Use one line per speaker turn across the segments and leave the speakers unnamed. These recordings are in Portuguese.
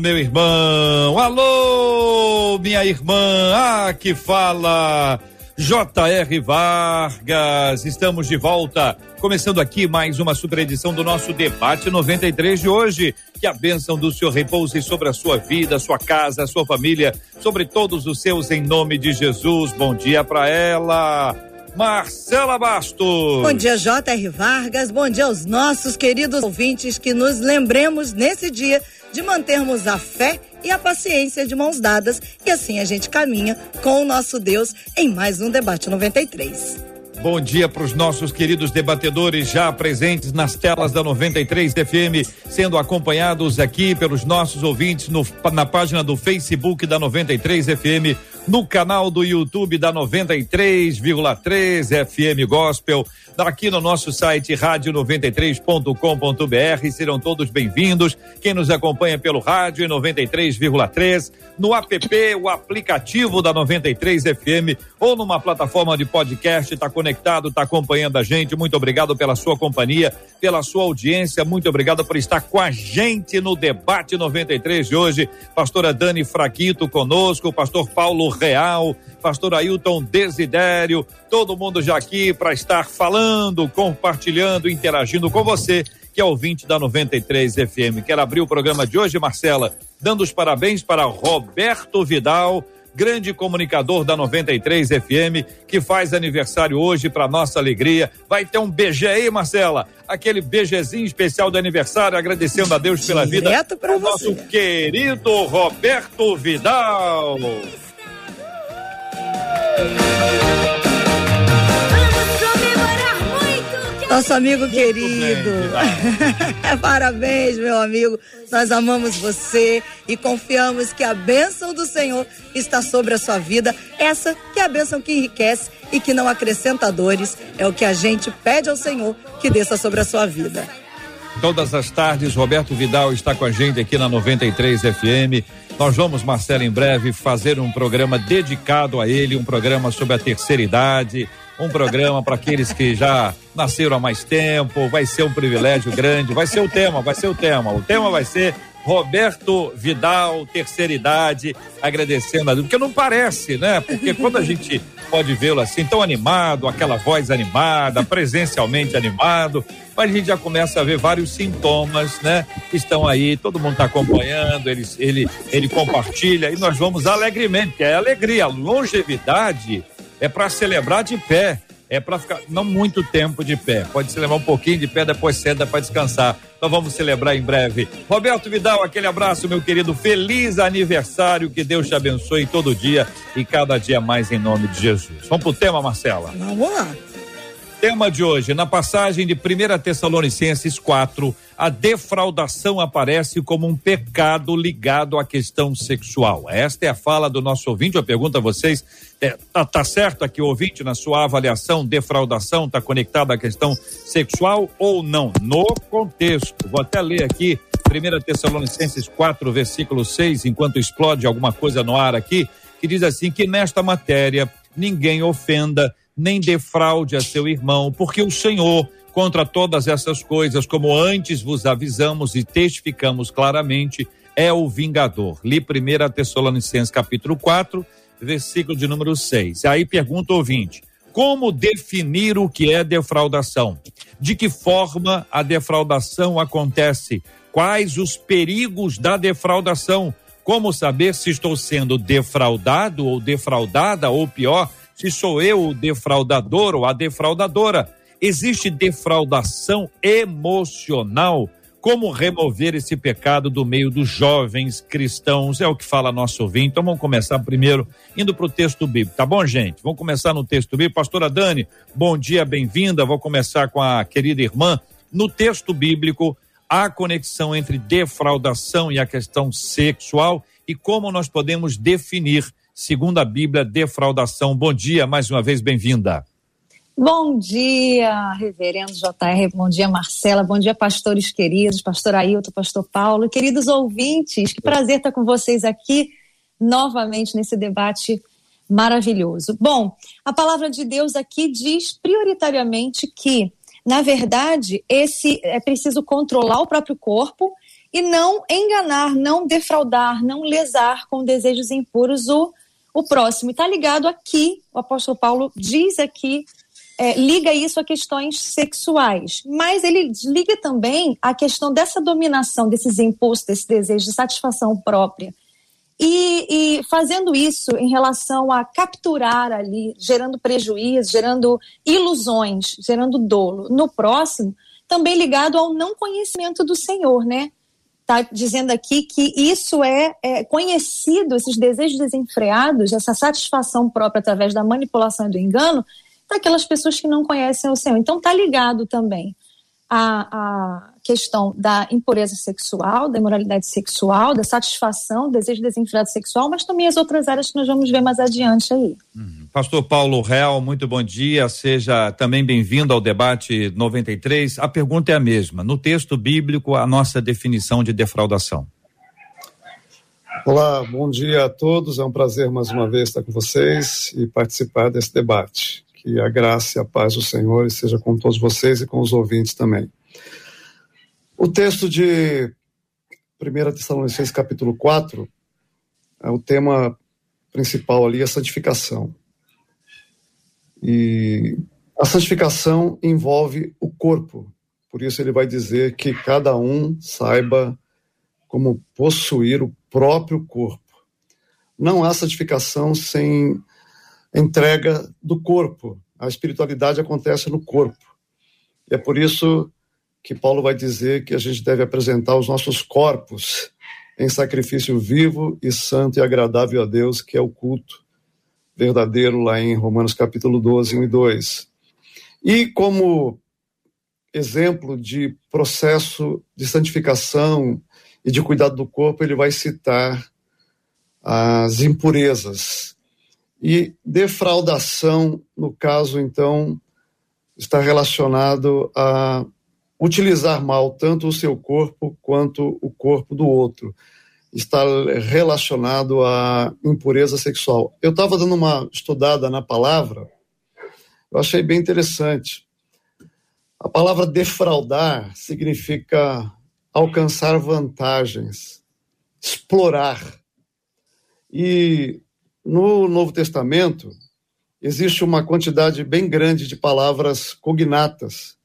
meu irmão. Alô, minha irmã. Ah, que fala. J.R. Vargas, estamos de volta, começando aqui mais uma super edição do nosso debate 93 de hoje. Que a bênção do Senhor repouse sobre a sua vida, sua casa, sua família, sobre todos os seus, em nome de Jesus. Bom dia para ela. Marcela Bastos.
Bom dia, J.R. Vargas. Bom dia aos nossos queridos ouvintes que nos lembremos nesse dia de mantermos a fé e a paciência de mãos dadas e assim a gente caminha com o nosso Deus em mais um debate 93.
Bom dia para os nossos queridos debatedores já presentes nas telas da 93 FM, sendo acompanhados aqui pelos nossos ouvintes no, na página do Facebook da 93 FM, no canal do YouTube da 93,3 FM Gospel, aqui no nosso site rádio93.com.br. Serão todos bem-vindos. Quem nos acompanha pelo rádio 93,3, no app, o aplicativo da 93 FM ou numa plataforma de podcast, está conectado, está acompanhando a gente. Muito obrigado pela sua companhia, pela sua audiência. Muito obrigado por estar com a gente no debate 93 de hoje. Pastora Dani Fraquito conosco, pastor Paulo Real, pastor Ailton Desidério, todo mundo já aqui para estar falando, compartilhando, interagindo com você, que é ouvinte da 93 FM. Quero abrir o programa de hoje, Marcela, dando os parabéns para Roberto Vidal, grande comunicador da 93 FM, que faz aniversário hoje para nossa alegria. Vai ter um BG aí, Marcela, aquele BGzinho especial de aniversário, agradecendo a Deus pela
Direto
vida.
O
nosso querido Roberto Vidal.
Nosso amigo querido. Parabéns, meu amigo. Nós amamos você e confiamos que a bênção do Senhor está sobre a sua vida. Essa que é a bênção que enriquece e que não acrescenta dores. É o que a gente pede ao Senhor que desça sobre a sua vida.
Todas as tardes, Roberto Vidal está com a gente aqui na 93 FM. Nós vamos, Marcelo, em breve fazer um programa dedicado a ele, um programa sobre a terceira idade, um programa para aqueles que já nasceram há mais tempo. Vai ser um privilégio grande. Vai ser o tema, vai ser o tema. O tema vai ser Roberto Vidal, terceira idade, agradecendo a Deus, porque não parece, né? Porque quando a gente pode vê-lo assim, tão animado, aquela voz animada, presencialmente animado, mas a gente já começa a ver vários sintomas, né? Que estão aí, todo mundo está acompanhando, ele, ele, ele compartilha e nós vamos alegremente, porque é alegria, longevidade é para celebrar de pé é para ficar não muito tempo de pé. Pode se levar um pouquinho de pé, depois senta para descansar. Nós vamos celebrar em breve. Roberto Vidal, aquele abraço, meu querido. Feliz aniversário. Que Deus te abençoe todo dia e cada dia mais em nome de Jesus. Vamos pro tema, Marcela?
Vamos lá.
Tema de hoje, na passagem de 1 Tessalonicenses 4, a defraudação aparece como um pecado ligado à questão sexual. Esta é a fala do nosso ouvinte. Eu pergunto a vocês: é, tá, tá, certo aqui, ouvinte, na sua avaliação, defraudação está conectada à questão sexual ou não? No contexto. Vou até ler aqui 1 Tessalonicenses 4, versículo 6, enquanto explode alguma coisa no ar aqui, que diz assim: que nesta matéria ninguém ofenda nem defraude a seu irmão, porque o Senhor, contra todas essas coisas, como antes vos avisamos e testificamos claramente, é o vingador. Li 1 Tessalonicenses capítulo 4, versículo de número 6. Aí pergunta o ouvinte: como definir o que é defraudação? De que forma a defraudação acontece? Quais os perigos da defraudação? Como saber se estou sendo defraudado ou defraudada, ou pior, se sou eu o defraudador ou a defraudadora. Existe defraudação emocional. Como remover esse pecado do meio dos jovens cristãos? É o que fala nosso ouvinte. Então vamos começar primeiro indo para o texto bíblico, tá bom, gente? Vamos começar no texto bíblico. Pastora Dani, bom dia, bem-vinda. Vou começar com a querida irmã. No texto bíblico, Há conexão entre defraudação e a questão sexual e como nós podemos definir, segundo a Bíblia, defraudação. Bom dia, mais uma vez, bem-vinda.
Bom dia, reverendo JR, bom dia, Marcela, bom dia, pastores queridos, pastor Ailton, pastor Paulo, queridos ouvintes, que prazer estar com vocês aqui novamente nesse debate maravilhoso. Bom, a palavra de Deus aqui diz prioritariamente que, na verdade, esse é preciso controlar o próprio corpo e não enganar, não defraudar, não lesar com desejos impuros o, o próximo. E está ligado aqui, o apóstolo Paulo diz aqui é, liga isso a questões sexuais, mas ele liga também a questão dessa dominação, desses impulsos, desse desejo de satisfação própria. E, e, fazendo isso em relação a capturar ali, gerando prejuízo, gerando ilusões, gerando dolo no próximo, também ligado ao não conhecimento do Senhor, né? Está dizendo aqui que isso é, é, conhecido, esses desejos desenfreados, essa satisfação própria através da manipulação e do engano, para aquelas pessoas que não conhecem o Senhor. Então, está ligado também à, à questão da impureza sexual, da imoralidade sexual, da satisfação, desejo desenfreado sexual, mas também as outras áreas que nós vamos ver mais adiante aí.
Uhum. Pastor Paulo Real, muito bom dia, seja também bem-vindo ao debate 93. A pergunta é a mesma. No texto bíblico, a nossa definição de defraudação.
Olá, bom dia a todos. É um prazer mais uma vez estar com vocês e participar desse debate. Que a graça e a paz do Senhor esteja com todos vocês e com os ouvintes também. O texto de 1 Tessalonicenses capítulo 4, é o tema principal ali, a santificação. E a santificação envolve o corpo. Por isso ele vai dizer que cada um saiba como possuir o próprio corpo. Não há santificação sem entrega do corpo. A espiritualidade acontece no corpo. E é por isso que Paulo vai dizer que a gente deve apresentar os nossos corpos em sacrifício vivo e santo e agradável a Deus, que é o culto verdadeiro lá em Romanos capítulo 12, 1 e 2. E como exemplo de processo de santificação e de cuidado do corpo, ele vai citar as impurezas, e defraudação, no caso, então, está relacionado a utilizar mal tanto o seu corpo quanto o corpo do outro. Está relacionado à impureza sexual. Eu estava dando uma estudada na palavra, eu achei bem interessante. A palavra defraudar significa alcançar vantagens, explorar. E no Novo Testamento, existe uma quantidade bem grande de palavras cognatas.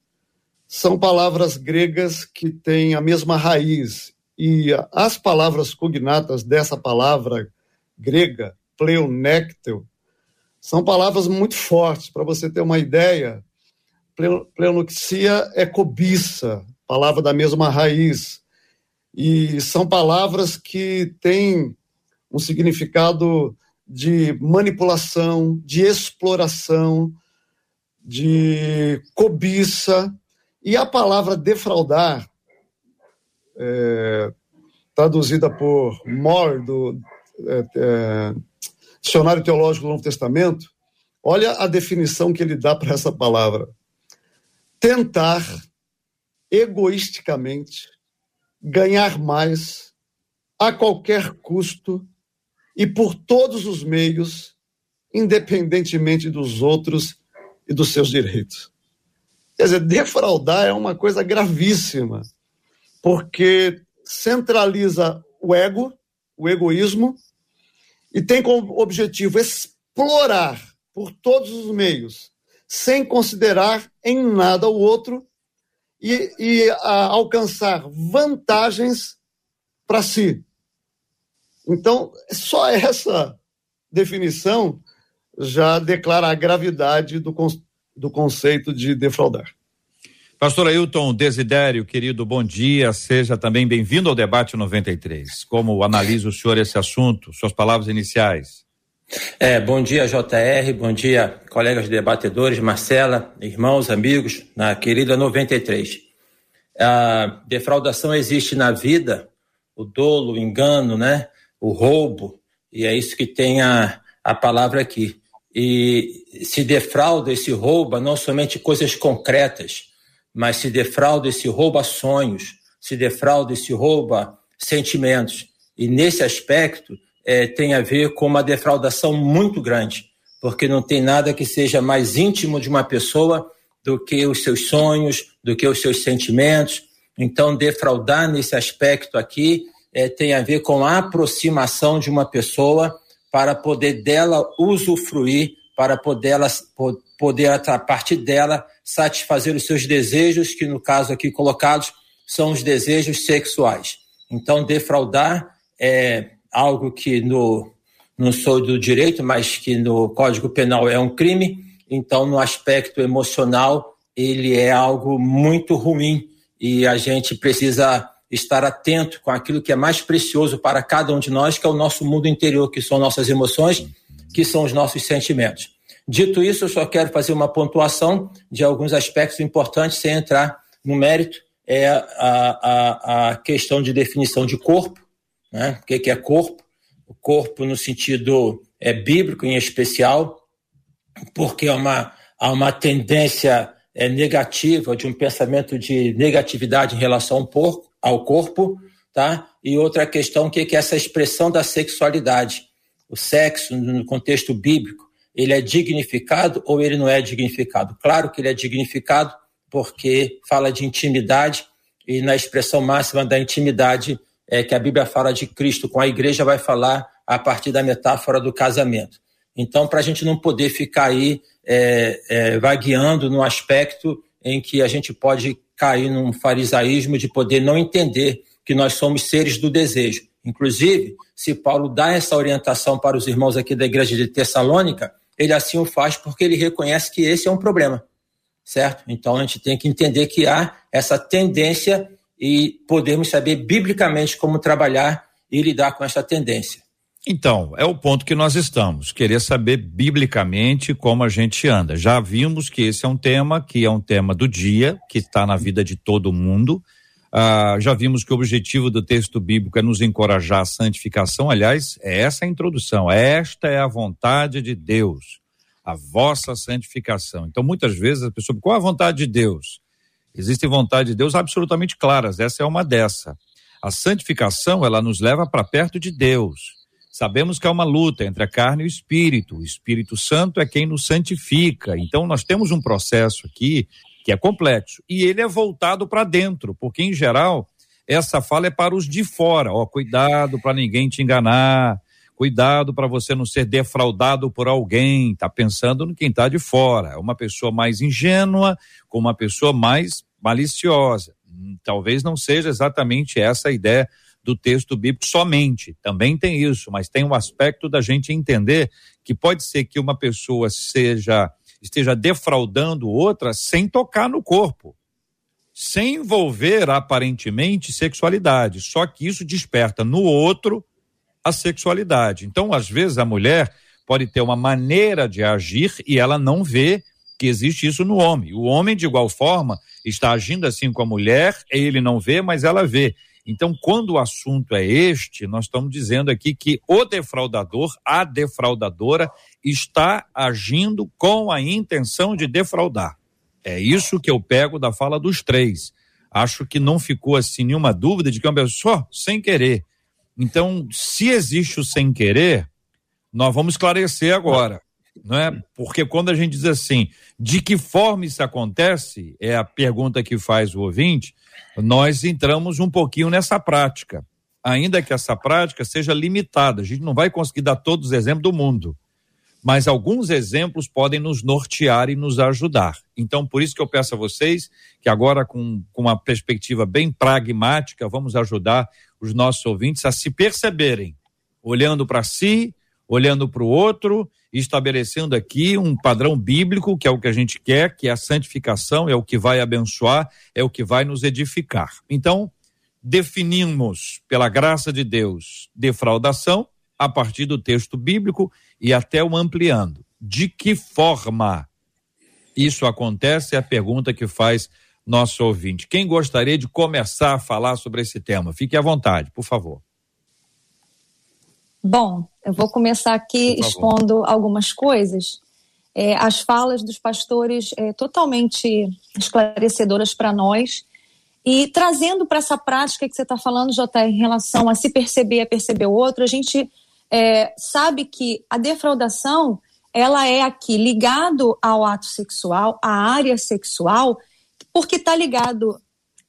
São palavras gregas que têm a mesma raiz. E as palavras cognatas dessa palavra grega, pleonectel, são palavras muito fortes. Para você ter uma ideia, pleonoxia é cobiça, palavra da mesma raiz. E são palavras que têm um significado de manipulação, de exploração, de cobiça. E a palavra defraudar, é, traduzida por Moore, do é, é, Dicionário Teológico do Novo Testamento, olha a definição que ele dá para essa palavra. Tentar egoisticamente ganhar mais a qualquer custo e por todos os meios, independentemente dos outros e dos seus direitos. Quer dizer, defraudar é uma coisa gravíssima, porque centraliza o ego, o egoísmo, e tem como objetivo explorar por todos os meios, sem considerar em nada o outro e, e a, alcançar vantagens para si. Então, só essa definição já declara a gravidade do, do conceito de defraudar.
Pastor Ailton Desidério, querido, bom dia. Seja também bem-vindo ao debate 93. Como analisa o senhor esse assunto? Suas palavras iniciais.
É, bom dia, JR, bom dia, colegas debatedores, Marcela, irmãos, amigos, na querida 93. A defraudação existe na vida, o dolo, o engano, né? O roubo, e é isso que tem a, a palavra aqui. E se defrauda, se rouba não somente coisas concretas, mas se defrauda, se rouba sonhos, se defrauda, se rouba sentimentos. E nesse aspecto é, tem a ver com uma defraudação muito grande, porque não tem nada que seja mais íntimo de uma pessoa do que os seus sonhos, do que os seus sentimentos. Então, defraudar nesse aspecto aqui é, tem a ver com a aproximação de uma pessoa para poder dela usufruir, para poder, ela, poder a partir dela satisfazer os seus desejos, que no caso aqui colocados são os desejos sexuais. Então, defraudar é algo que no, não sou do direito, mas que no Código Penal é um crime. Então, no aspecto emocional, ele é algo muito ruim e a gente precisa estar atento com aquilo que é mais precioso para cada um de nós, que é o nosso mundo interior, que são nossas emoções, que são os nossos sentimentos. Dito isso, eu só quero fazer uma pontuação de alguns aspectos importantes sem entrar no mérito. É a, a, a questão de definição de corpo, né? o que é corpo? O corpo no sentido é, bíblico em especial, porque há uma, há uma tendência é, negativa, de um pensamento de negatividade em relação ao porco, ao corpo, tá? E outra questão que é essa expressão da sexualidade. O sexo, no contexto bíblico, ele é dignificado ou ele não é dignificado? Claro que ele é dignificado porque fala de intimidade e na expressão máxima da intimidade é que a Bíblia fala de Cristo com a igreja vai falar a partir da metáfora do casamento. Então, para a gente não poder ficar aí é, é, vagueando no aspecto em que a gente pode cair num farisaísmo de poder não entender que nós somos seres do desejo. Inclusive, se Paulo dá essa orientação para os irmãos aqui da igreja de Tessalônica, ele assim o faz porque ele reconhece que esse é um problema, certo? Então a gente tem que entender que há essa tendência e podemos saber biblicamente como trabalhar e lidar com essa tendência.
Então, é o ponto que nós estamos, querer saber biblicamente como a gente anda. Já vimos que esse é um tema que é um tema do dia, que está na vida de todo mundo. Ah, já vimos que o objetivo do texto bíblico é nos encorajar à santificação. Aliás, é essa a introdução. Esta é a vontade de Deus, a vossa santificação. Então, muitas vezes a pessoa, qual a vontade de Deus? Existem vontades de Deus absolutamente claras. Essa é uma dessa. A santificação, ela nos leva para perto de Deus. Sabemos que há uma luta entre a carne e o espírito. O Espírito Santo é quem nos santifica. Então, nós temos um processo aqui que é complexo. E ele é voltado para dentro, porque, em geral, essa fala é para os de fora. Ó, cuidado para ninguém te enganar. Cuidado para você não ser defraudado por alguém. Está pensando no quem está de fora. É uma pessoa mais ingênua com uma pessoa mais maliciosa. Hum, talvez não seja exatamente essa a ideia do texto bíblico somente. Também tem isso, mas tem um aspecto da gente entender que pode ser que uma pessoa seja esteja defraudando outra sem tocar no corpo, sem envolver aparentemente sexualidade. Só que isso desperta no outro a sexualidade. Então, às vezes a mulher pode ter uma maneira de agir e ela não vê que existe isso no homem. O homem, de igual forma, está agindo assim com a mulher, ele não vê, mas ela vê. Então, quando o assunto é este, nós estamos dizendo aqui que o defraudador, a defraudadora, está agindo com a intenção de defraudar. É isso que eu pego da fala dos três. Acho que não ficou assim nenhuma dúvida de que é uma pessoa sem querer. Então, se existe o sem querer, nós vamos esclarecer agora não é? Porque quando a gente diz assim, de que forma isso acontece, é a pergunta que faz o ouvinte, nós entramos um pouquinho nessa prática. Ainda que essa prática seja limitada, a gente não vai conseguir dar todos os exemplos do mundo, mas alguns exemplos podem nos nortear e nos ajudar. Então, por isso que eu peço a vocês que agora, com, com uma perspectiva bem pragmática, vamos ajudar os nossos ouvintes a se perceberem, olhando para si, olhando para o outro, estabelecendo aqui um padrão bíblico, que é o que a gente quer, que é a santificação, é o que vai abençoar, é o que vai nos edificar. Então, definimos, pela graça de Deus, defraudação a partir do texto bíblico e até o ampliando. De que forma isso acontece? É a pergunta que faz nosso ouvinte. Quem gostaria de começar a falar sobre esse tema? Fique à vontade, por favor.
Bom, eu vou começar aqui expondo algumas coisas. É, as falas dos pastores é, totalmente esclarecedoras para nós e trazendo para essa prática que você está falando, Jota, em relação a se perceber, a perceber o outro, a gente é, sabe que a defraudação ela é aqui ligado ao ato sexual, à área sexual, porque está ligado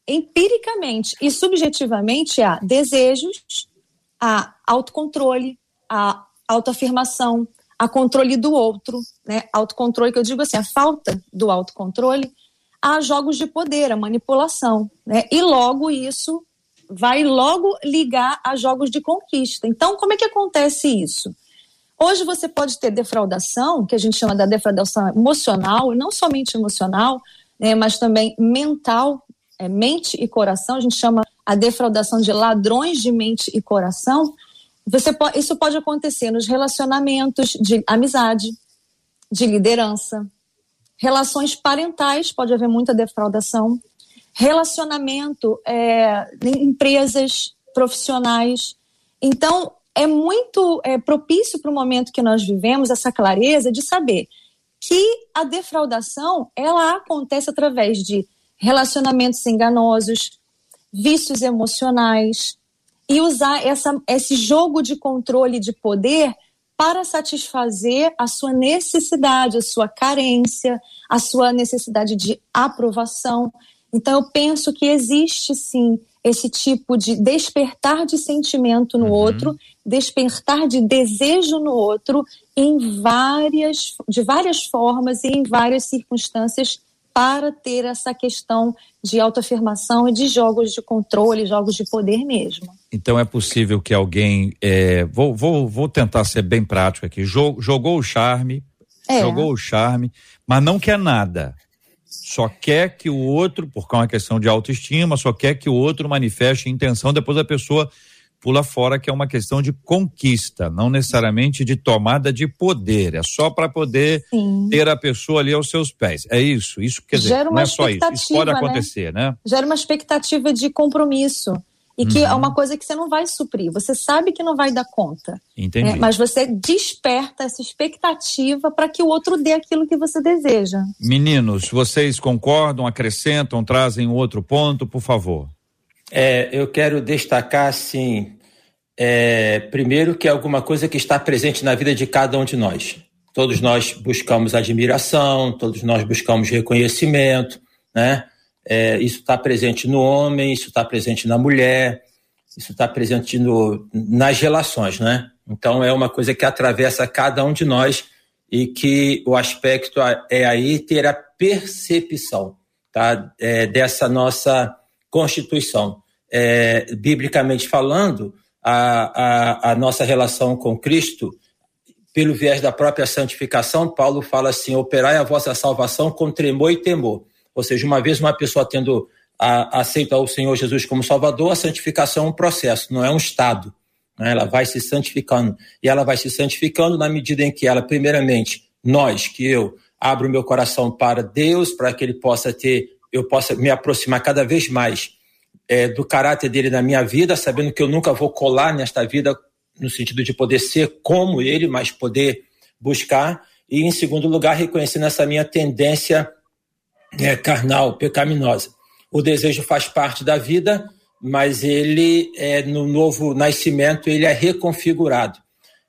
empiricamente e subjetivamente a desejos, a autocontrole, a autoafirmação, a controle do outro, né? Autocontrole, que eu digo assim, a falta do autocontrole, a jogos de poder, a manipulação, né? E logo isso vai logo ligar a jogos de conquista. Então, como é que acontece isso? Hoje você pode ter defraudação, que a gente chama da defraudação emocional, e não somente emocional, né, mas também mental, é, mente e coração. A gente chama a defraudação de ladrões de mente e coração. Você isso pode acontecer nos relacionamentos de amizade, de liderança, relações parentais, pode haver muita defraudação, relacionamento é, em empresas profissionais. Então, é muito é, propício para o momento que nós vivemos essa clareza de saber que a defraudação ela acontece através de relacionamentos enganosos, vícios emocionais e usar essa, esse jogo de controle de poder para satisfazer a sua necessidade, a sua carência, a sua necessidade de aprovação. Então, eu penso que existe sim esse tipo de despertar de sentimento no uhum. outro, despertar de desejo no outro em várias, de várias formas e em várias circunstâncias para ter essa questão de autoafirmação e de jogos de controle, jogos de poder mesmo.
Então é possível que alguém, é, vou, vou, vou tentar ser bem prático aqui, jogou o charme, é. jogou o charme, mas não quer nada só quer que o outro, porque é uma questão de autoestima, só quer que o outro manifeste intenção, depois a pessoa pula fora, que é uma questão de conquista, não necessariamente de tomada de poder, é só para poder Sim. ter a pessoa ali aos seus pés. É isso, isso quer dizer, não é só isso, isso pode né? acontecer, né? né?
Gera uma expectativa de compromisso e que é uhum. é uma coisa que você não vai suprir. Você sabe que não vai dar conta.
Entendi.
Né? Mas você desperta essa expectativa para que o outro dê aquilo que você deseja.
Meninos, vocês concordam, acrescentam, trazem outro ponto, por favor?
É, eu quero destacar, assim, é, primeiro que é alguma coisa que está presente na vida de cada um de nós. Todos nós buscamos admiração, todos nós buscamos reconhecimento, né? É, isso está presente no homem, isso está presente na mulher, isso está presente no, nas relações, né? Então é uma coisa que atravessa cada um de nós e que o aspecto é aí ter a percepção tá? É, dessa nossa constituição. É, biblicamente falando, a, a, a nossa relação com Cristo, pelo viés da própria santificação, Paulo fala assim: operai a vossa salvação com tremor e temor. Ou seja, uma vez uma pessoa tendo a, aceito ao Senhor Jesus como Salvador, a santificação é um processo, não é um estado. Né? Ela vai se santificando. E ela vai se santificando na medida em que ela, primeiramente, nós, que eu, abro meu coração para Deus, para que Ele possa ter, eu possa me aproximar cada vez mais é, do caráter dele na minha vida, sabendo que eu nunca vou colar nesta vida no sentido de poder ser como Ele, mas poder buscar. E, em segundo lugar, reconhecendo essa minha tendência é, carnal, pecaminosa. O desejo faz parte da vida, mas ele, é, no novo nascimento, ele é reconfigurado.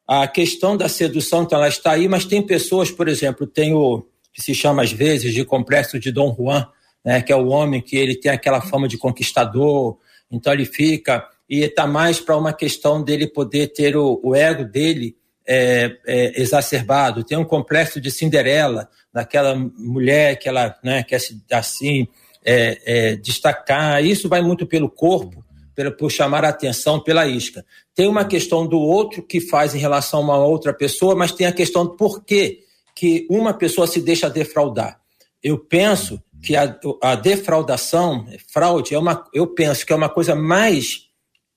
A questão da sedução, então, ela está aí, mas tem pessoas, por exemplo, tem o que se chama às vezes de complexo de Dom Juan, né, que é o homem que ele tem aquela fama de conquistador, então ele fica e está mais para uma questão dele poder ter o, o ego dele é, é, exacerbado. Tem um complexo de Cinderela, daquela mulher que ela né, quer se assim é, é, destacar. Isso vai muito pelo corpo, pelo, por chamar a atenção pela isca. Tem uma questão do outro que faz em relação a uma outra pessoa, mas tem a questão do porquê que uma pessoa se deixa defraudar. Eu penso que a, a defraudação, fraude, é uma, eu penso que é uma coisa mais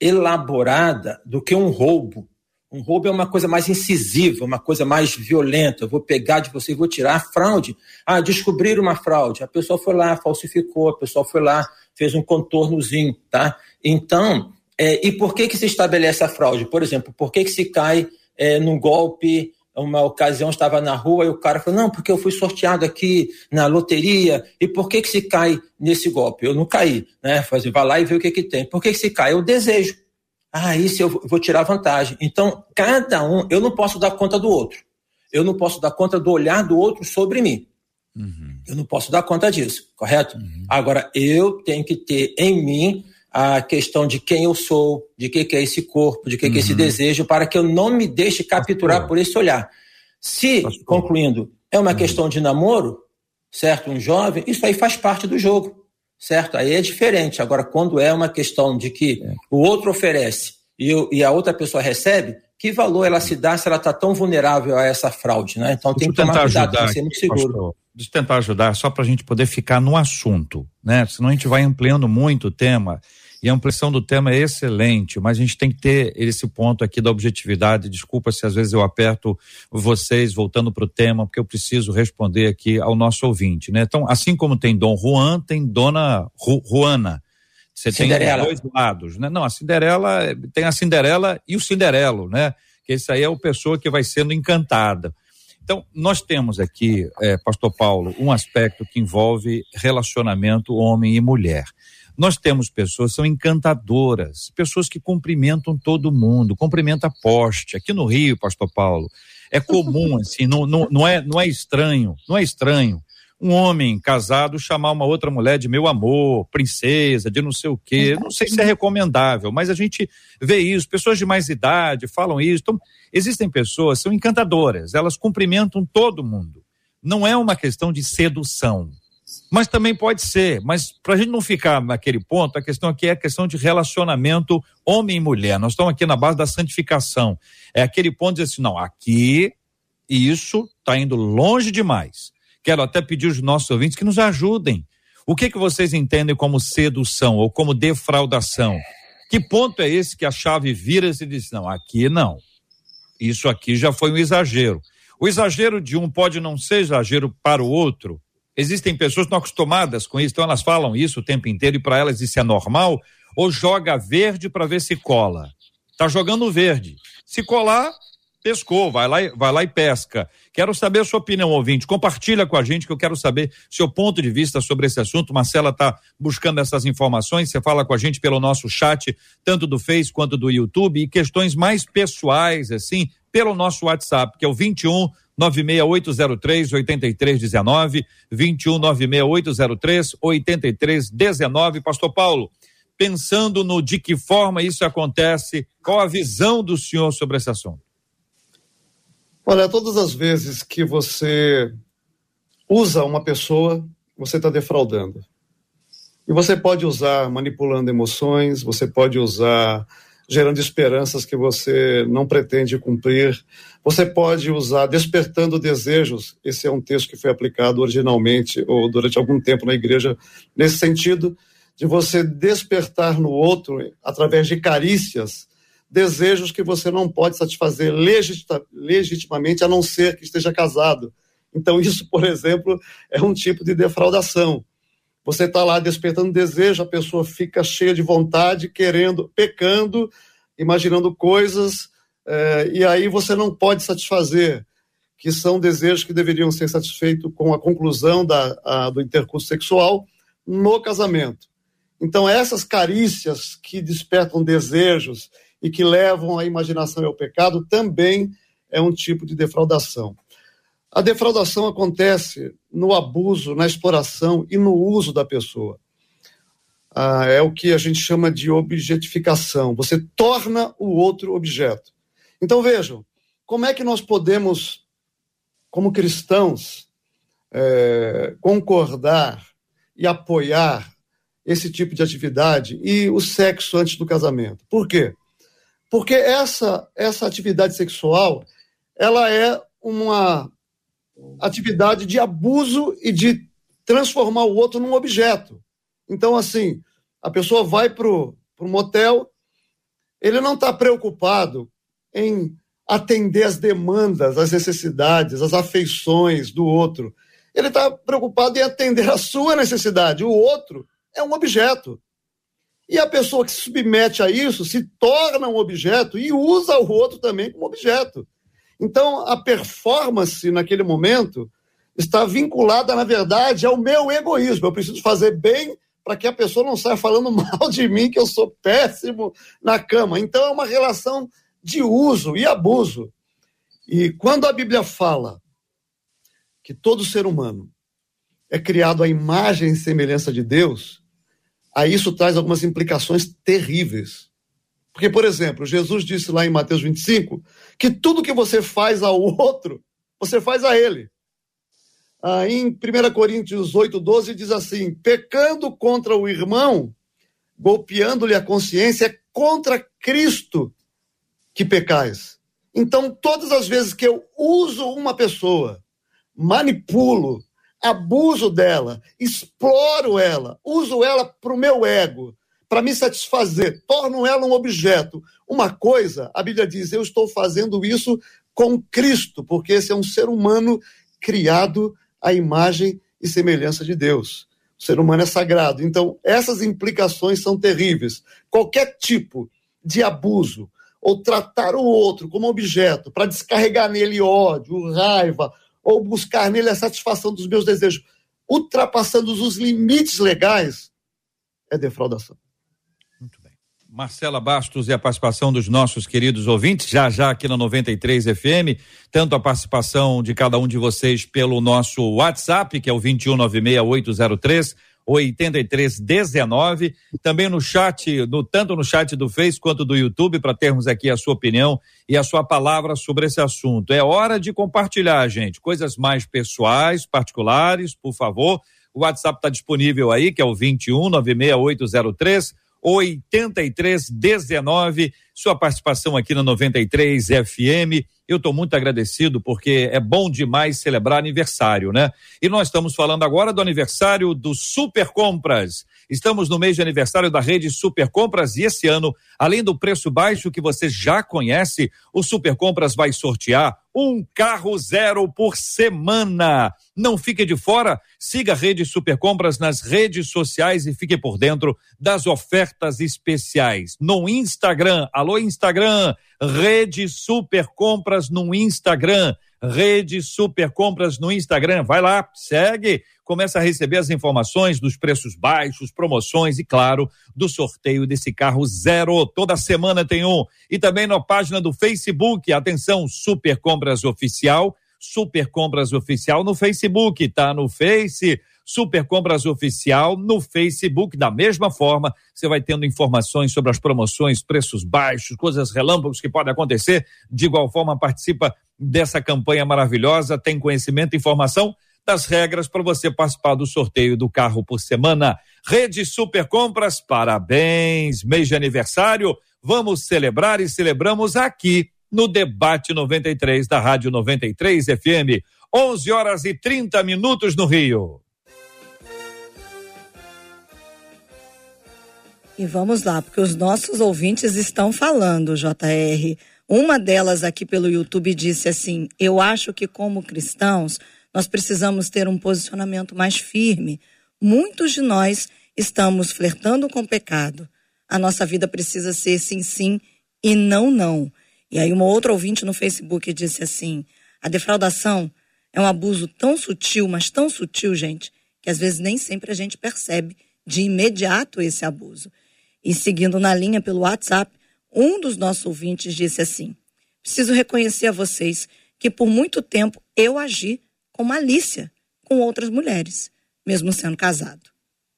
elaborada do que um roubo Um roubo é uma coisa mais incisiva, uma coisa mais violenta. Eu vou pegar de você e vou tirar a fraude. Ah, descobrir uma fraude. A pessoa foi lá, falsificou, a pessoa foi lá, fez um contornozinho, tá? Então, é, e por que que se estabelece a fraude? Por exemplo, por que que se cai é, num golpe uma ocasião estava na rua e o cara falou: Não, porque eu fui sorteado aqui na loteria. E por que, que se cai nesse golpe? Eu não caí, né? Fazer, vai lá e vê o que, que tem. Por que, que se cai? Eu desejo. Ah, isso eu vou tirar vantagem. Então, cada um, eu não posso dar conta do outro. Eu não posso dar conta do olhar do outro sobre mim. Uhum. Eu não posso dar conta disso, correto? Uhum. Agora, eu tenho que ter em mim a questão de quem eu sou, de que, que é esse corpo, de que, uhum. que é esse uhum. desejo, para que eu não me deixe capturar Pastor. por esse olhar. Se, Pastor. concluindo, é uma uhum. questão de namoro, certo? Um jovem, isso aí faz parte do jogo, certo? Aí é diferente. Agora, quando é uma questão de que é. o outro oferece e, eu, e a outra pessoa recebe, que valor ela se dá se ela está tão vulnerável a essa fraude, né? Então tem que tomar cuidado, tem que ser muito seguro. Pastor,
deixa eu tentar ajudar só para a gente poder ficar no assunto, né? Senão a gente vai ampliando muito o tema e a ampliação do tema é excelente, mas a gente tem que ter esse ponto aqui da objetividade. Desculpa se às vezes eu aperto vocês voltando para o tema, porque eu preciso responder aqui ao nosso ouvinte, né? Então, assim como tem Dom Juan, tem Dona Ru, Juana. Você Cinderela. tem dois lados, né? Não, a Cinderela tem a Cinderela e o Cinderelo, né? Que isso aí é o pessoa que vai sendo encantada. Então, nós temos aqui, é, Pastor Paulo, um aspecto que envolve relacionamento homem e mulher. Nós temos pessoas são encantadoras, pessoas que cumprimentam todo mundo, cumprimenta poste. Aqui no Rio, Pastor Paulo, é comum, assim, não, não, não, é, não é estranho, não é estranho um homem casado chamar uma outra mulher de meu amor, princesa, de não sei o quê. Não sei se é recomendável, mas a gente vê isso. Pessoas de mais idade falam isso. Então, existem pessoas, são encantadoras, elas cumprimentam todo mundo. Não é uma questão de sedução. Mas também pode ser. Mas para a gente não ficar naquele ponto, a questão aqui é a questão de relacionamento homem e mulher. Nós estamos aqui na base da santificação. É aquele ponto de dizer assim, não, aqui isso está indo longe demais. Quero até pedir aos nossos ouvintes que nos ajudem. O que que vocês entendem como sedução ou como defraudação? Que ponto é esse que a chave vira-se e diz, não, aqui não. Isso aqui já foi um exagero. O exagero de um pode não ser exagero para o outro, Existem pessoas que estão acostumadas com isso, então elas falam isso o tempo inteiro e para elas isso é normal. Ou joga verde para ver se cola. Tá jogando verde. Se colar, pescou, vai lá, vai lá e pesca. Quero saber a sua opinião, ouvinte. Compartilha com a gente que eu quero saber seu ponto de vista sobre esse assunto. Marcela está buscando essas informações. Você fala com a gente pelo nosso chat, tanto do Face quanto do YouTube, e questões mais pessoais, assim, pelo nosso WhatsApp, que é o 21 96803 8319, 21 96803 8319. Pastor Paulo, pensando no de que forma isso acontece, qual a visão do senhor sobre esse assunto?
Olha, todas as vezes que você usa uma pessoa, você está defraudando. E você pode usar manipulando emoções, você pode usar gerando esperanças que você não pretende cumprir. Você pode usar despertando desejos. Esse é um texto que foi aplicado originalmente ou durante algum tempo na igreja nesse sentido de você despertar no outro através de carícias desejos que você não pode satisfazer legitimamente a não ser que esteja casado. Então isso, por exemplo, é um tipo de defraudação. Você está lá despertando desejo, a pessoa fica cheia de vontade, querendo, pecando, imaginando coisas, é, e aí você não pode satisfazer, que são desejos que deveriam ser satisfeitos com a conclusão da, a, do intercurso sexual no casamento. Então, essas carícias que despertam desejos e que levam a imaginação ao pecado também é um tipo de defraudação. A defraudação acontece no abuso, na exploração e no uso da pessoa. Ah, é o que a gente chama de objetificação. Você torna o outro objeto. Então vejam, como é que nós podemos, como cristãos, é, concordar e apoiar esse tipo de atividade e o sexo antes do casamento? Por quê? Porque essa, essa atividade sexual ela é uma atividade de abuso e de transformar o outro num objeto. Então, assim, a pessoa vai para o motel, ele não está preocupado em atender as demandas, as necessidades, as afeições do outro. Ele está preocupado em atender a sua necessidade. O outro é um objeto. E a pessoa que se submete a isso se torna um objeto e usa o outro também como objeto. Então, a performance naquele momento está vinculada, na verdade, ao meu egoísmo. Eu preciso fazer bem para que a pessoa não saia falando mal de mim, que eu sou péssimo na cama. Então, é uma relação de uso e abuso. E quando a Bíblia fala que todo ser humano é criado à imagem e semelhança de Deus, aí isso traz algumas implicações terríveis. Porque, por exemplo, Jesus disse lá em Mateus 25 que tudo que você faz ao outro, você faz a ele. Ah, em 1 Coríntios 8, 12, diz assim: pecando contra o irmão, golpeando-lhe a consciência, é contra Cristo que pecais. Então, todas as vezes que eu uso uma pessoa, manipulo, abuso dela, exploro ela, uso ela para o meu ego, para me satisfazer, torno ela um objeto, uma coisa, a Bíblia diz: eu estou fazendo isso com Cristo, porque esse é um ser humano criado à imagem e semelhança de Deus. O ser humano é sagrado. Então, essas implicações são terríveis. Qualquer tipo de abuso ou tratar o outro como objeto para descarregar nele ódio, raiva, ou buscar nele a satisfação dos meus desejos, ultrapassando os limites legais, é defraudação.
Muito bem. Marcela Bastos e a participação dos nossos queridos ouvintes, já já aqui na 93 FM, tanto a participação de cada um de vocês pelo nosso WhatsApp, que é o 2196803 8319, também no chat, no, tanto no chat do Face quanto do YouTube, para termos aqui a sua opinião e a sua palavra sobre esse assunto. É hora de compartilhar, gente, coisas mais pessoais, particulares, por favor. O WhatsApp está disponível aí, que é o 21 96803 8319. Sua participação aqui na 93 FM. Eu estou muito agradecido porque é bom demais celebrar aniversário, né? E nós estamos falando agora do aniversário do Super Compras. Estamos no mês de aniversário da rede Super Compras e esse ano, além do preço baixo que você já conhece, o Super Compras vai sortear um carro zero por semana. Não fique de fora, siga a Rede Super Compras nas redes sociais e fique por dentro das ofertas especiais. No Instagram, alô Instagram, Rede Super Compras no Instagram. Rede Super Compras no Instagram. Vai lá, segue, começa a receber as informações dos preços baixos, promoções e, claro, do sorteio desse carro zero. Toda semana tem um. E também na página do Facebook, atenção, Super Compras Oficial. Super Compras Oficial no Facebook, tá no Face Super Compras Oficial no Facebook. Da mesma forma, você vai tendo informações sobre as promoções, preços baixos, coisas relâmpagos que podem acontecer. De igual forma, participa dessa campanha maravilhosa, tem conhecimento e informação das regras para você participar do sorteio do carro por semana. Rede Super Compras, parabéns, mês de aniversário. Vamos celebrar e celebramos aqui no Debate 93 da Rádio 93 FM. 11 horas e 30 minutos no Rio.
E vamos lá, porque os nossos ouvintes estão falando, JR. Uma delas aqui pelo YouTube disse assim: Eu acho que, como cristãos, nós precisamos ter um posicionamento mais firme. Muitos de nós estamos flertando com o pecado. A nossa vida precisa ser sim, sim e não, não. E aí, uma outra ouvinte no Facebook disse assim: A defraudação é um abuso tão sutil, mas tão sutil, gente, que às vezes nem sempre a gente percebe de imediato esse abuso. E seguindo na linha pelo WhatsApp, um dos nossos ouvintes disse assim: Preciso reconhecer a vocês que por muito tempo eu agi com malícia com outras mulheres, mesmo sendo casado.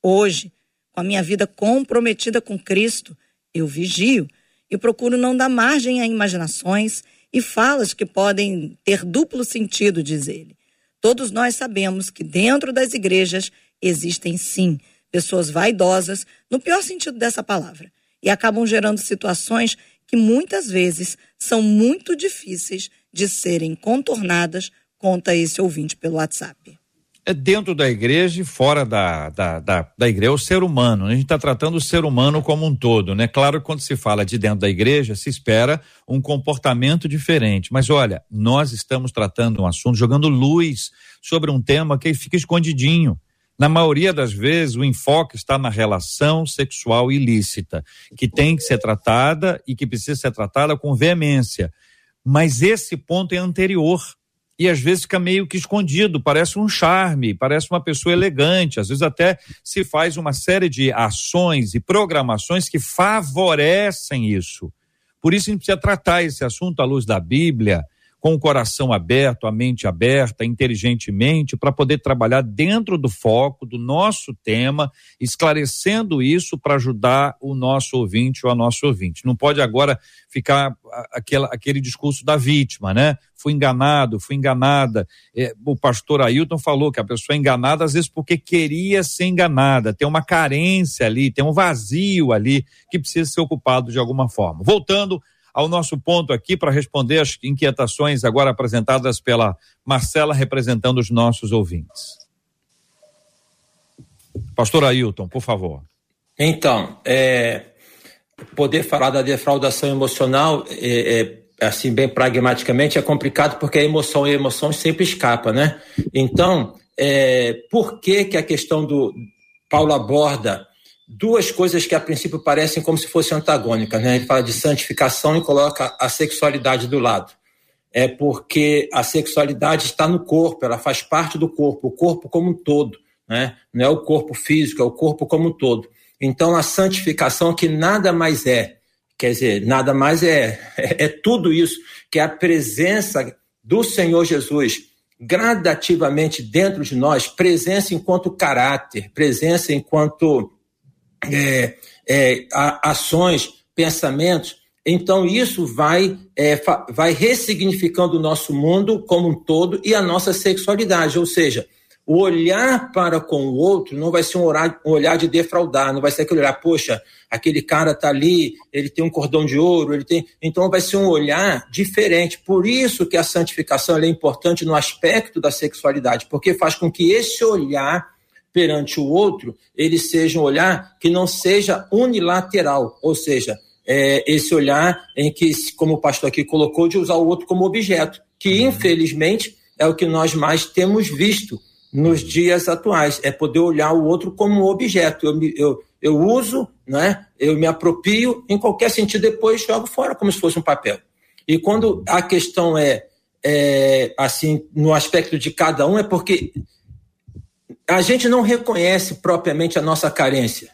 Hoje, com a minha vida comprometida com Cristo, eu vigio e procuro não dar margem a imaginações e falas que podem ter duplo sentido, diz ele. Todos nós sabemos que dentro das igrejas existem sim pessoas vaidosas, no pior sentido dessa palavra, e acabam gerando situações que muitas vezes são muito difíceis de serem contornadas, conta esse ouvinte pelo WhatsApp.
é dentro da igreja e fora da, da, da, da igreja, é o ser humano. A gente está tratando o ser humano como um todo, né? Claro que quando se fala de dentro da igreja, se espera um comportamento diferente. Mas olha, nós estamos tratando um assunto, jogando luz sobre um tema que fica escondidinho. Na maioria das vezes, o enfoque está na relação sexual ilícita, que tem que ser tratada e que precisa ser tratada com veemência. Mas esse ponto é anterior e às vezes fica meio que escondido, parece um charme, parece uma pessoa elegante, às vezes até se faz uma série de ações e programações que favorecem isso. Por isso a gente precisa tratar esse assunto à luz da Bíblia, com o coração aberto, a mente aberta, inteligentemente, para poder trabalhar dentro do foco do nosso tema, esclarecendo isso para ajudar o nosso ouvinte ou a nosso ouvinte. Não pode agora ficar aquela, aquele discurso da vítima, né? Fui enganado, fui enganada. É, o pastor Ailton falou que a pessoa é enganada às vezes porque queria ser enganada, tem uma carência ali, tem um vazio ali que precisa ser ocupado de alguma forma. Voltando ao nosso ponto aqui para responder as inquietações agora apresentadas pela Marcela, representando os nossos ouvintes. Pastor Ailton, por favor.
Então, é, poder falar da defraudação emocional, é, é, assim, bem pragmaticamente, é complicado porque a emoção e a emoção sempre escapa, né? Então, é, por que, que a questão do Paulo aborda duas coisas que a princípio parecem como se fossem antagônicas. Né? Ele fala de santificação e coloca a sexualidade do lado. É porque a sexualidade está no corpo, ela faz parte do corpo, o corpo como um todo. Né? Não é o corpo físico, é o corpo como um todo. Então a santificação que nada mais é, quer dizer, nada mais é, é, é tudo isso, que é a presença do Senhor Jesus gradativamente dentro de nós, presença enquanto caráter, presença enquanto é, é, ações, pensamentos. Então, isso vai, é, vai ressignificando o nosso mundo como um todo e a nossa sexualidade. Ou seja, o olhar para com o outro não vai ser um olhar, um olhar de defraudar, não vai ser aquele olhar, poxa, aquele cara está ali, ele tem um cordão de ouro, ele tem. Então vai ser um olhar diferente. Por isso que a santificação é importante no aspecto da sexualidade, porque faz com que esse olhar perante o outro, ele seja um olhar que não seja unilateral, ou seja, é esse olhar em que, como o pastor aqui colocou, de usar o outro como objeto, que uhum. infelizmente é o que nós mais temos visto nos dias atuais, é poder olhar o outro como objeto. Eu, eu, eu uso, né? eu me aproprio em qualquer sentido, depois jogo fora como se fosse um papel. E quando a questão é, é assim, no aspecto de cada um, é porque a gente não reconhece propriamente a nossa carência,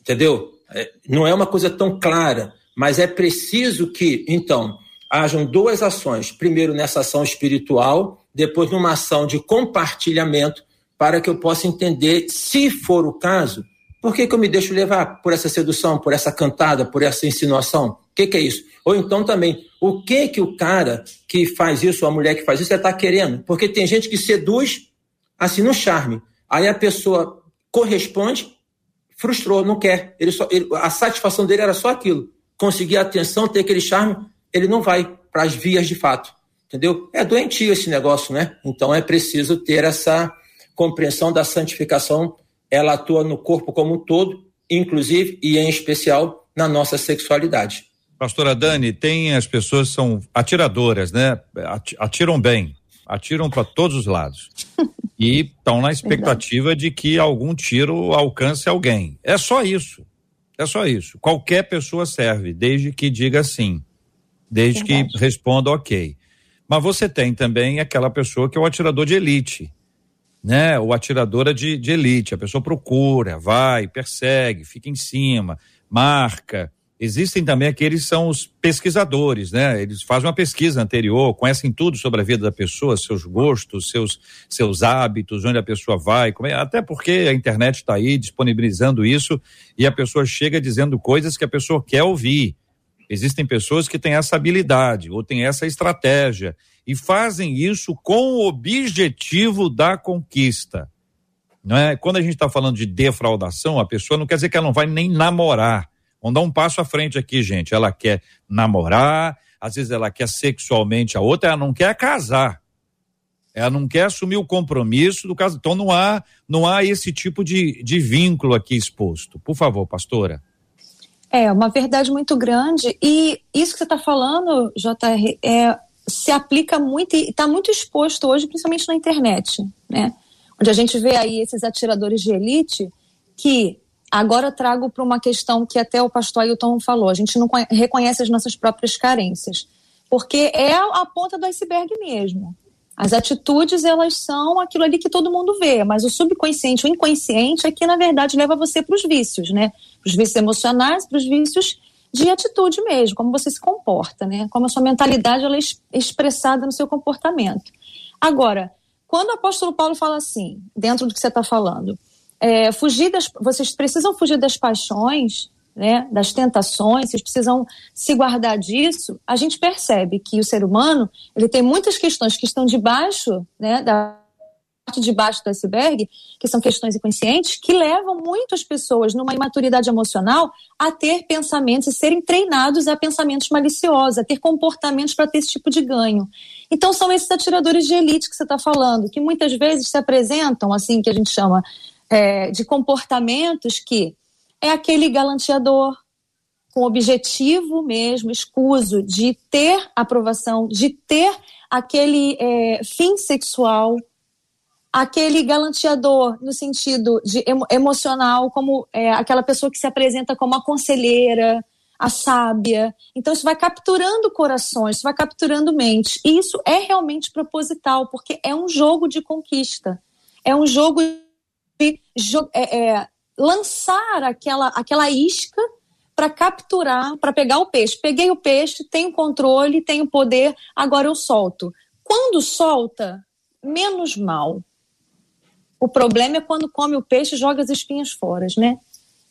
entendeu? É, não é uma coisa tão clara, mas é preciso que, então, hajam duas ações. Primeiro, nessa ação espiritual, depois, numa ação de compartilhamento, para que eu possa entender, se for o caso, por que, que eu me deixo levar por essa sedução, por essa cantada, por essa insinuação? O que, que é isso? Ou então também, o que que o cara que faz isso, ou a mulher que faz isso, está querendo? Porque tem gente que seduz assim no charme. Aí a pessoa corresponde, frustrou, não quer. Ele só, ele, a satisfação dele era só aquilo. Conseguir a atenção, ter aquele charme, ele não vai para as vias de fato. Entendeu? É doentio esse negócio, né? Então é preciso ter essa compreensão da santificação. Ela atua no corpo como um todo, inclusive e em especial na nossa sexualidade.
Pastora Dani, tem as pessoas que são atiradoras, né? Atiram bem, atiram para todos os lados. e estão na expectativa Verdade. de que algum tiro alcance alguém. É só isso. É só isso. Qualquer pessoa serve, desde que diga sim, desde Verdade. que responda ok. Mas você tem também aquela pessoa que é o atirador de elite, né? O atiradora de, de elite. A pessoa procura, vai, persegue, fica em cima, marca, Existem também aqueles que são os pesquisadores, né? Eles fazem uma pesquisa anterior, conhecem tudo sobre a vida da pessoa, seus gostos, seus, seus hábitos, onde a pessoa vai, é, até porque a internet está aí disponibilizando isso e a pessoa chega dizendo coisas que a pessoa quer ouvir. Existem pessoas que têm essa habilidade ou têm essa estratégia e fazem isso com o objetivo da conquista. Não é? Quando a gente está falando de defraudação, a pessoa não quer dizer que ela não vai nem namorar Vamos dar um passo à frente aqui, gente. Ela quer namorar, às vezes ela quer sexualmente a outra, ela não quer casar. Ela não quer assumir o compromisso do caso. Então não há, não há esse tipo de, de vínculo aqui exposto. Por favor, pastora.
É uma verdade muito grande e isso que você está falando, JR, é, se aplica muito e está muito exposto hoje, principalmente na internet, né? Onde a gente vê aí esses atiradores de elite que agora trago para uma questão que até o pastor Ailton falou, a gente não reconhece as nossas próprias carências, porque é a ponta do iceberg mesmo. As atitudes, elas são aquilo ali que todo mundo vê, mas o subconsciente, o inconsciente é que, na verdade, leva você para os vícios, né? Para os vícios emocionais, para os vícios de atitude mesmo, como você se comporta, né? Como a sua mentalidade ela é expressada no seu comportamento. Agora, quando o apóstolo Paulo fala assim, dentro do que você está falando, é, fugir das, vocês precisam fugir das paixões, né, das tentações, vocês precisam se guardar disso, a gente percebe que o ser humano ele tem muitas questões que estão debaixo né, da parte de baixo do iceberg, que são questões inconscientes, que levam muitas pessoas numa imaturidade emocional a ter pensamentos e serem treinados a pensamentos maliciosos, a ter comportamentos para ter esse tipo de ganho. Então são esses atiradores de elite que você está falando, que muitas vezes se apresentam, assim que a gente chama é, de comportamentos que é aquele galanteador com objetivo mesmo, escuso, de ter aprovação, de ter aquele é, fim sexual, aquele galanteador no sentido de emo emocional, como é, aquela pessoa que se apresenta como a conselheira, a sábia. Então isso vai capturando corações, isso vai capturando mentes. E isso é realmente proposital, porque é um jogo de conquista. É um jogo é, é, lançar aquela, aquela isca para capturar, para pegar o peixe. Peguei o peixe, tenho controle, tenho poder, agora eu solto. Quando solta, menos mal. O problema é quando come o peixe e joga as espinhas fora, né?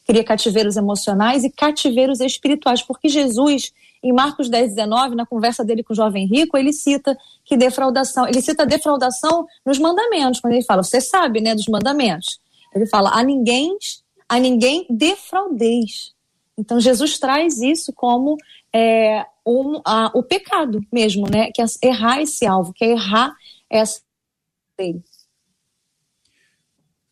Cria cativeiros emocionais e cativeiros espirituais, porque Jesus, em Marcos 10, 19, na conversa dele com o jovem rico, ele cita que defraudação, ele cita defraudação nos mandamentos, quando ele fala, você sabe, né, dos mandamentos. Ele fala: a ninguém, a ninguém defraudeis. Então Jesus traz isso como é, um, a, o pecado mesmo, né? Que é errar esse alvo, que é errar essa lei.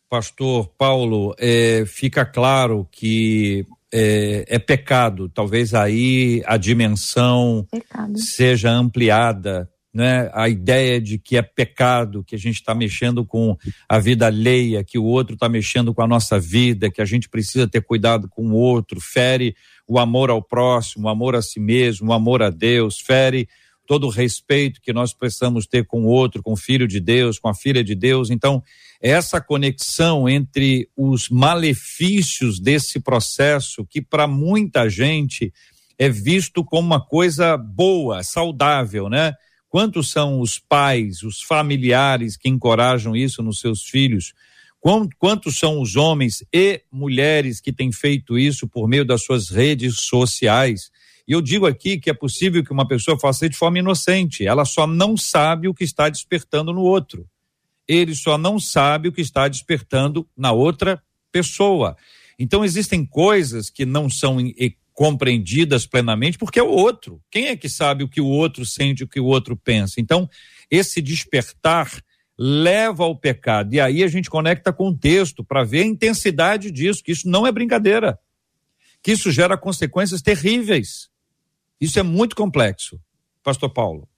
Pastor Paulo, é, fica claro que é, é, pecado. Talvez aí a dimensão pecado. seja ampliada né, a ideia de que é pecado, que a gente está mexendo com a vida alheia, que o outro está mexendo com a nossa vida, que a gente precisa ter cuidado com o outro, fere o amor ao próximo, o amor a si mesmo, o amor a Deus, fere todo o respeito que nós precisamos ter com o outro, com o filho de Deus, com a filha de Deus. Então, essa conexão entre os malefícios desse processo, que para muita gente é visto como uma coisa boa, saudável, né? Quantos são os pais, os familiares que encorajam isso nos seus filhos? Quantos são os homens e mulheres que têm feito isso por meio das suas redes sociais? E eu digo aqui que é possível que uma pessoa faça de forma inocente, ela só não sabe o que está despertando no outro. Ele só não sabe o que está despertando na outra pessoa. Então existem coisas que não são compreendidas plenamente, porque é o outro. Quem é que sabe o que o outro sente, o que o outro pensa? Então, esse despertar leva ao pecado. E aí a gente conecta com o texto para ver a intensidade disso, que isso não é brincadeira. Que isso gera consequências terríveis. Isso é muito complexo. Pastor Paulo.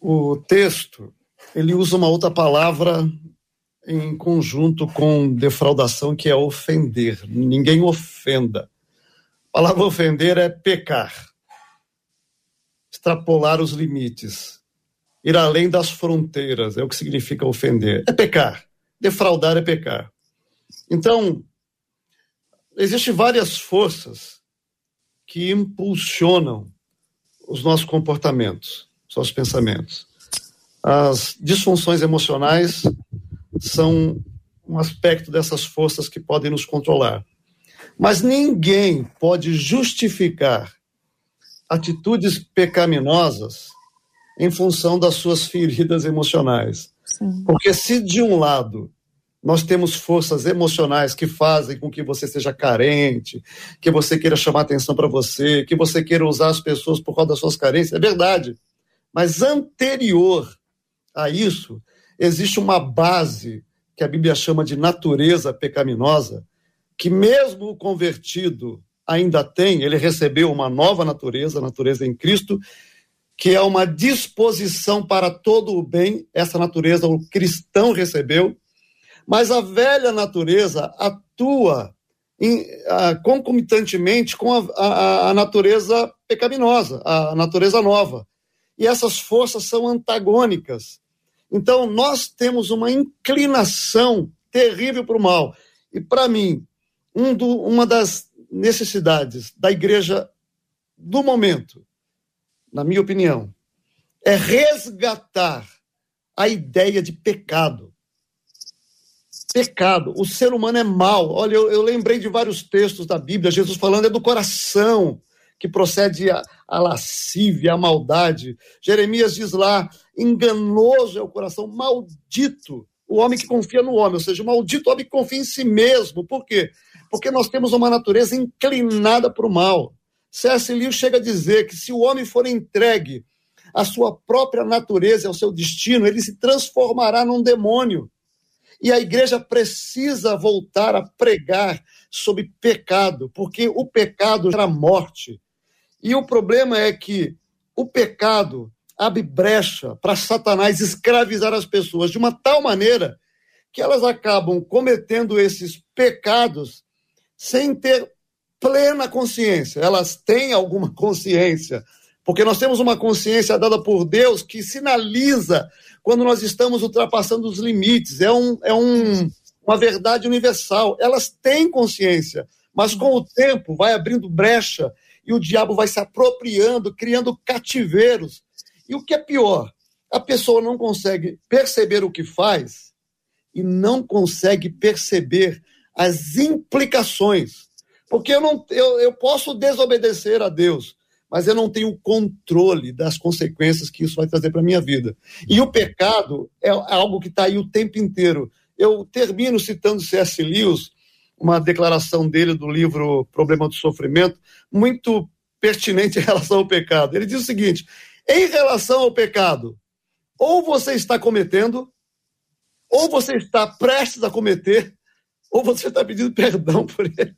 O texto, ele usa uma outra palavra em conjunto com defraudação, que é ofender. Ninguém ofenda palavra ofender é pecar, extrapolar os limites, ir além das fronteiras, é o que significa ofender. É pecar. Defraudar é pecar. Então, existem várias forças que impulsionam os nossos comportamentos, os nossos pensamentos. As disfunções emocionais são um aspecto dessas forças que podem nos controlar. Mas ninguém pode justificar atitudes pecaminosas em função das suas feridas emocionais. Sim. Porque se de um lado nós temos forças emocionais que fazem com que você seja carente, que você queira chamar atenção para você, que você queira usar as pessoas por causa das suas carências, é verdade. Mas anterior a isso, existe uma base que a Bíblia chama de natureza pecaminosa, que mesmo o convertido ainda tem, ele recebeu uma nova natureza, a natureza em Cristo, que é uma disposição para todo o bem, essa natureza o cristão recebeu, mas a velha natureza atua em, concomitantemente com a, a, a natureza pecaminosa, a natureza nova. E essas forças são antagônicas. Então, nós temos uma inclinação terrível para o mal. E, para mim, um do, uma das necessidades da igreja do momento, na minha opinião, é resgatar a ideia de pecado. Pecado. O ser humano é mau. Olha, eu, eu lembrei de vários textos da Bíblia, Jesus falando é do coração que procede a, a lascívia, a maldade. Jeremias diz lá: enganoso é o coração, maldito o homem que confia no homem, ou seja, o maldito homem que confia em si mesmo. Por quê? Porque nós temos uma natureza inclinada para o mal. C.S. Lewis chega a dizer que se o homem for entregue à sua própria natureza, ao seu destino, ele se transformará num demônio. E a igreja precisa voltar a pregar sobre pecado, porque o pecado era morte. E o problema é que o pecado abre brecha para Satanás escravizar as pessoas de uma tal maneira que elas acabam cometendo esses pecados sem ter plena consciência. Elas têm alguma consciência, porque nós temos uma consciência dada por Deus que sinaliza quando nós estamos ultrapassando os limites. É, um, é um, uma verdade universal. Elas têm consciência, mas com o tempo vai abrindo brecha e o diabo vai se apropriando, criando cativeiros. E o que é pior, a pessoa não consegue perceber o que faz e não consegue perceber as implicações. Porque eu, não, eu, eu posso desobedecer a Deus, mas eu não tenho controle das consequências que isso vai trazer para a minha vida. E o pecado é algo que está aí o tempo inteiro. Eu termino citando C.S. Lewis, uma declaração dele do livro Problema do Sofrimento, muito pertinente em relação ao pecado. Ele diz o seguinte: em relação ao pecado, ou você está cometendo, ou você está prestes a cometer, ou você está pedindo perdão por ele.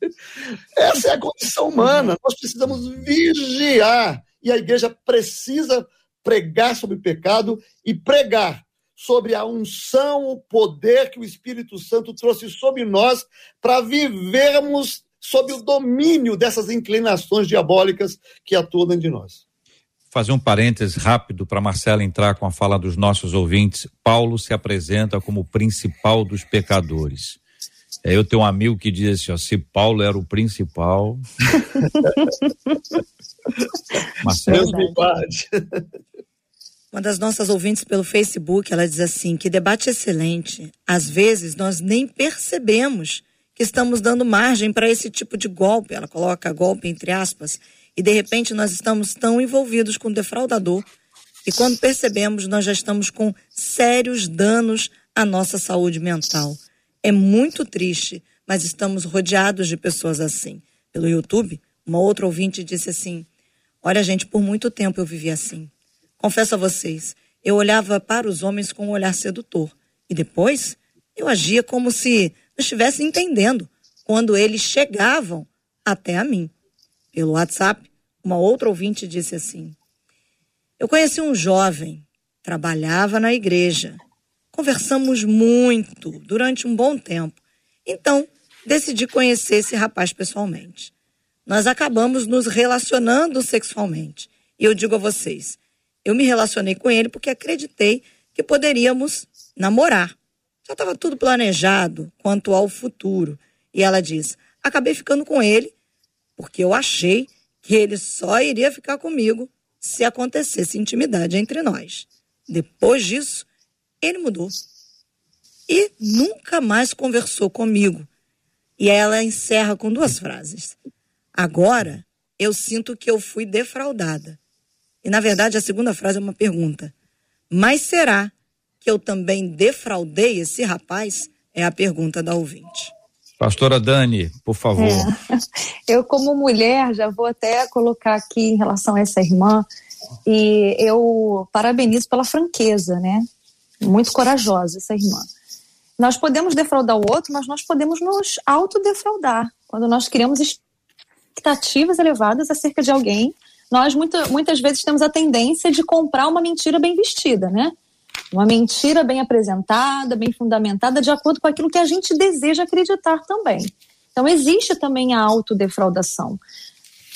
Essa é a condição humana. Nós precisamos vigiar. E a igreja precisa pregar sobre pecado e pregar sobre a unção, o poder que o Espírito Santo trouxe sobre nós para vivermos sob o domínio dessas inclinações diabólicas que atuam dentro de nós.
Fazer um parênteses rápido para Marcela entrar com a fala dos nossos ouvintes. Paulo se apresenta como o principal dos pecadores. É, eu tenho um amigo que diz assim: ó, se Paulo era o principal.
Marcelo. Uma das nossas ouvintes pelo Facebook, ela diz assim: que debate excelente. Às vezes nós nem percebemos que estamos dando margem para esse tipo de golpe. Ela coloca golpe entre aspas. E de repente nós estamos tão envolvidos com o defraudador e quando percebemos nós já estamos com sérios danos à nossa saúde mental. É muito triste, mas estamos rodeados de pessoas assim. Pelo YouTube, uma outra ouvinte disse assim: Olha, gente, por muito tempo eu vivi assim. Confesso a vocês, eu olhava para os homens com um olhar sedutor. E depois, eu agia como se não estivesse entendendo quando eles chegavam até a mim. Pelo WhatsApp, uma outra ouvinte disse assim: Eu conheci um jovem, trabalhava na igreja. Conversamos muito durante um bom tempo. Então, decidi conhecer esse rapaz pessoalmente. Nós acabamos nos relacionando sexualmente. E eu digo a vocês, eu me relacionei com ele porque acreditei que poderíamos namorar. Já estava tudo planejado quanto ao futuro. E ela diz: acabei ficando com ele porque eu achei que ele só iria ficar comigo se acontecesse intimidade entre nós. Depois disso, ele mudou. E nunca mais conversou comigo. E ela encerra com duas frases. Agora eu sinto que eu fui defraudada. E, na verdade, a segunda frase é uma pergunta. Mas será que eu também defraudei esse rapaz? É a pergunta da ouvinte.
Pastora Dani, por favor. É.
Eu, como mulher, já vou até colocar aqui em relação a essa irmã, e eu parabenizo pela franqueza, né? Muito corajosa essa irmã. Nós podemos defraudar o outro, mas nós podemos nos autodefraudar. Quando nós criamos expectativas elevadas acerca de alguém, nós muita, muitas vezes temos a tendência de comprar uma mentira bem vestida, né? Uma mentira bem apresentada, bem fundamentada, de acordo com aquilo que a gente deseja acreditar também. Então, existe também a autodefraudação.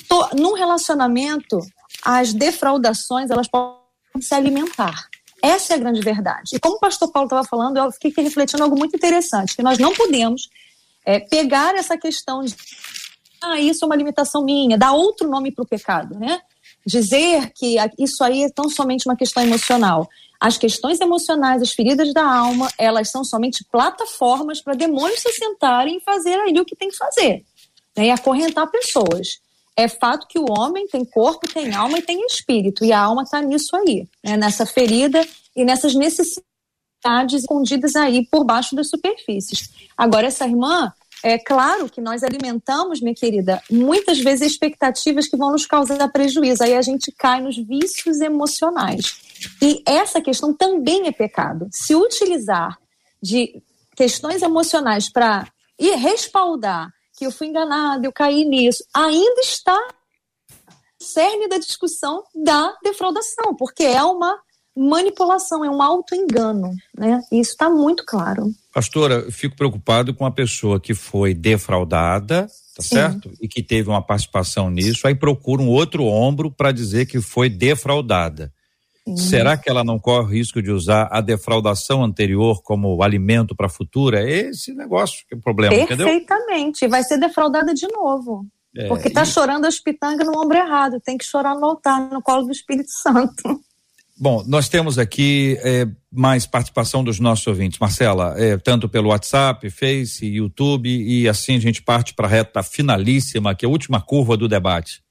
Tô, num relacionamento, as defraudações, elas podem se alimentar. Essa é a grande verdade. E como o pastor Paulo estava falando, eu fiquei refletindo algo muito interessante, que nós não podemos é, pegar essa questão de ah, isso é uma limitação minha, dar outro nome para o pecado, né? Dizer que isso aí é tão somente uma questão emocional. As questões emocionais, as feridas da alma, elas são somente plataformas para demônios se sentarem e fazer ali o que tem que fazer, né? E acorrentar pessoas. É fato que o homem tem corpo, tem alma e tem espírito, e a alma está nisso aí, né? nessa ferida e nessas necessidades escondidas aí por baixo das superfícies. Agora, essa irmã, é claro que nós alimentamos, minha querida, muitas vezes expectativas que vão nos causar prejuízo. Aí a gente cai nos vícios emocionais. E essa questão também é pecado. Se utilizar de questões emocionais para respaldar eu fui enganado, eu caí nisso, ainda está cerne da discussão da defraudação, porque é uma manipulação, é um auto-engano, né? Isso está muito claro.
Pastora, eu fico preocupado com a pessoa que foi defraudada, tá Sim. certo? E que teve uma participação nisso, aí procura um outro ombro para dizer que foi defraudada. Será que ela não corre o risco de usar a defraudação anterior como alimento para a futura? É esse negócio que é o problema,
Perfeitamente.
Entendeu?
Vai ser defraudada de novo. É, porque está e... chorando as pitangas no ombro errado. Tem que chorar no altar, no colo do Espírito Santo.
Bom, nós temos aqui é, mais participação dos nossos ouvintes. Marcela, é, tanto pelo WhatsApp, Face, YouTube, e assim a gente parte para a reta finalíssima, que é a última curva do debate.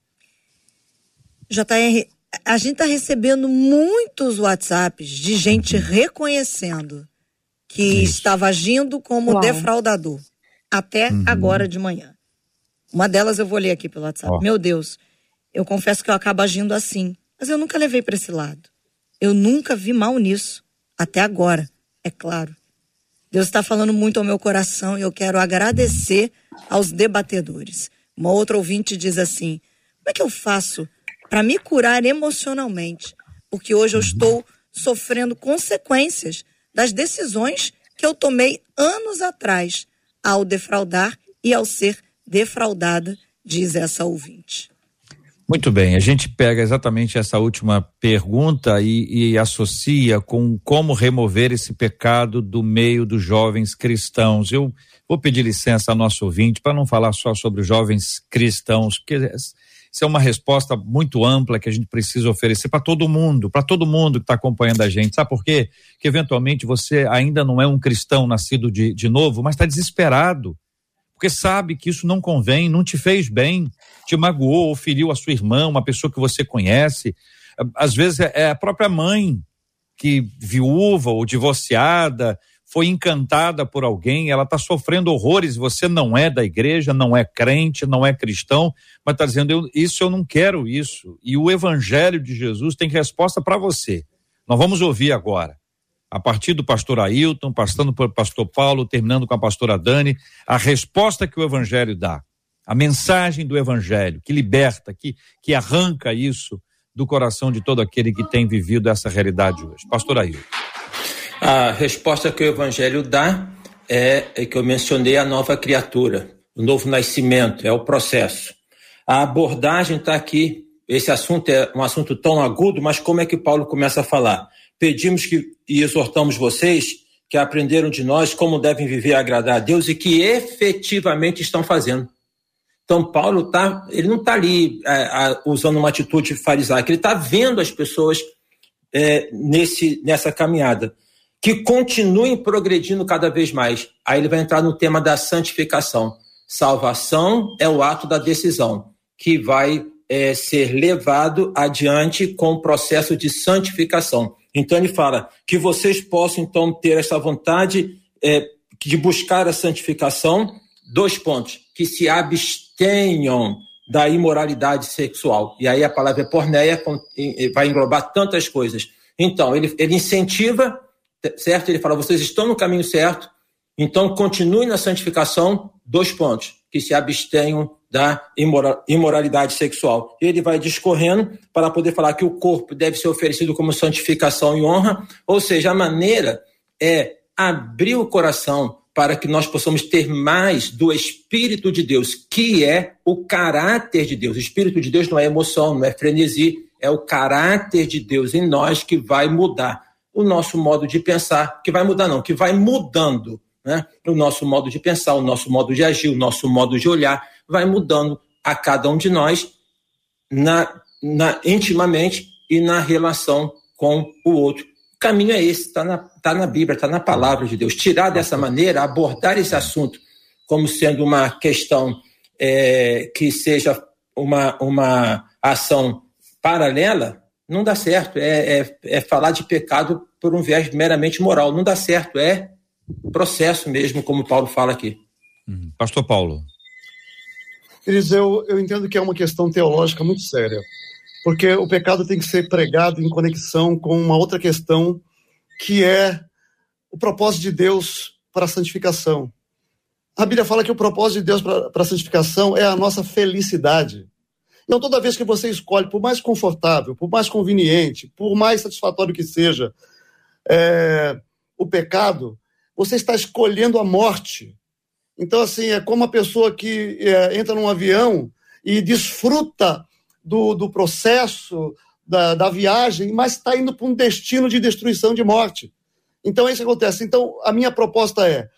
JR, a gente está recebendo muitos WhatsApps de gente uhum. reconhecendo que Isso. estava agindo como Uau. defraudador até uhum. agora de manhã. Uma delas eu vou ler aqui pelo WhatsApp. Oh. Meu Deus, eu confesso que eu acabo agindo assim, mas eu nunca levei para esse lado. Eu nunca vi mal nisso, até agora, é claro. Deus está falando muito ao meu coração e eu quero agradecer aos debatedores. Uma outra ouvinte diz assim: como é que eu faço para me curar emocionalmente, porque hoje eu uhum. estou sofrendo consequências das decisões que eu tomei anos atrás ao defraudar e ao ser defraudada, diz essa ouvinte.
Muito bem, a gente pega exatamente essa última pergunta e, e, associa com como remover esse pecado do meio dos jovens cristãos. Eu vou pedir licença ao nosso ouvinte para não falar só sobre os jovens cristãos, porque isso é uma resposta muito ampla que a gente precisa oferecer para todo mundo, para todo mundo que está acompanhando a gente. Sabe por quê? Que eventualmente você ainda não é um cristão nascido de, de novo, mas está desesperado. Porque sabe que isso não convém, não te fez bem, te magoou ou feriu a sua irmã, uma pessoa que você conhece. Às vezes é, é a própria mãe que viúva ou divorciada foi encantada por alguém, ela está sofrendo horrores, você não é da igreja, não é crente, não é cristão, mas está dizendo, eu, isso eu não quero isso. E o evangelho de Jesus tem resposta para você. Nós vamos ouvir agora, a partir do pastor Ailton, passando pelo pastor Paulo, terminando com a pastora Dani, a resposta que o evangelho dá, a mensagem do evangelho que liberta, que, que arranca isso do coração de todo aquele que tem vivido essa realidade hoje. Pastor Ailton.
A resposta que o Evangelho dá é, é que eu mencionei a nova criatura, o novo nascimento, é o processo. A abordagem está aqui. Esse assunto é um assunto tão agudo, mas como é que Paulo começa a falar? Pedimos que e exortamos vocês que aprenderam de nós como devem viver e agradar a Deus e que efetivamente estão fazendo. Então Paulo tá, ele não está ali é, usando uma atitude farisaica, ele está vendo as pessoas é, nesse nessa caminhada que continuem progredindo cada vez mais. Aí ele vai entrar no tema da santificação. Salvação é o ato da decisão, que vai é, ser levado adiante com o processo de santificação. Então ele fala que vocês possam então ter essa vontade é, de buscar a santificação. Dois pontos: que se abstenham da imoralidade sexual. E aí a palavra porneia vai englobar tantas coisas. Então ele, ele incentiva certo? Ele fala: vocês estão no caminho certo, então continue na santificação. Dois pontos: que se abstenham da imoralidade sexual. Ele vai discorrendo para poder falar que o corpo deve ser oferecido como santificação e honra, ou seja, a maneira é abrir o coração para que nós possamos ter mais do Espírito de Deus, que é o caráter de Deus. O Espírito de Deus não é emoção, não é frenesi, é o caráter de Deus em nós que vai mudar o nosso modo de pensar, que vai mudar não, que vai mudando, né? O nosso modo de pensar, o nosso modo de agir, o nosso modo de olhar, vai mudando a cada um de nós na, na intimamente e na relação com o outro caminho é esse, está na, tá na Bíblia, está na palavra de Deus. Tirar dessa maneira, abordar esse assunto como sendo uma questão é, que seja uma, uma ação paralela, não dá certo. É, é, é, falar de pecado por um viés meramente moral. Não dá certo. É processo mesmo, como Paulo fala aqui.
Uhum. Pastor Paulo.
Queridos, eu, eu entendo que é uma questão teológica muito séria porque o pecado tem que ser pregado em conexão com uma outra questão, que é o propósito de Deus para a santificação. A Bíblia fala que o propósito de Deus para a santificação é a nossa felicidade. Então, toda vez que você escolhe, por mais confortável, por mais conveniente, por mais satisfatório que seja, é, o pecado, você está escolhendo a morte. Então, assim, é como a pessoa que é, entra num avião e desfruta do, do processo, da, da viagem, mas está indo para um destino de destruição, de morte. Então, é isso que acontece. Então, a minha proposta é: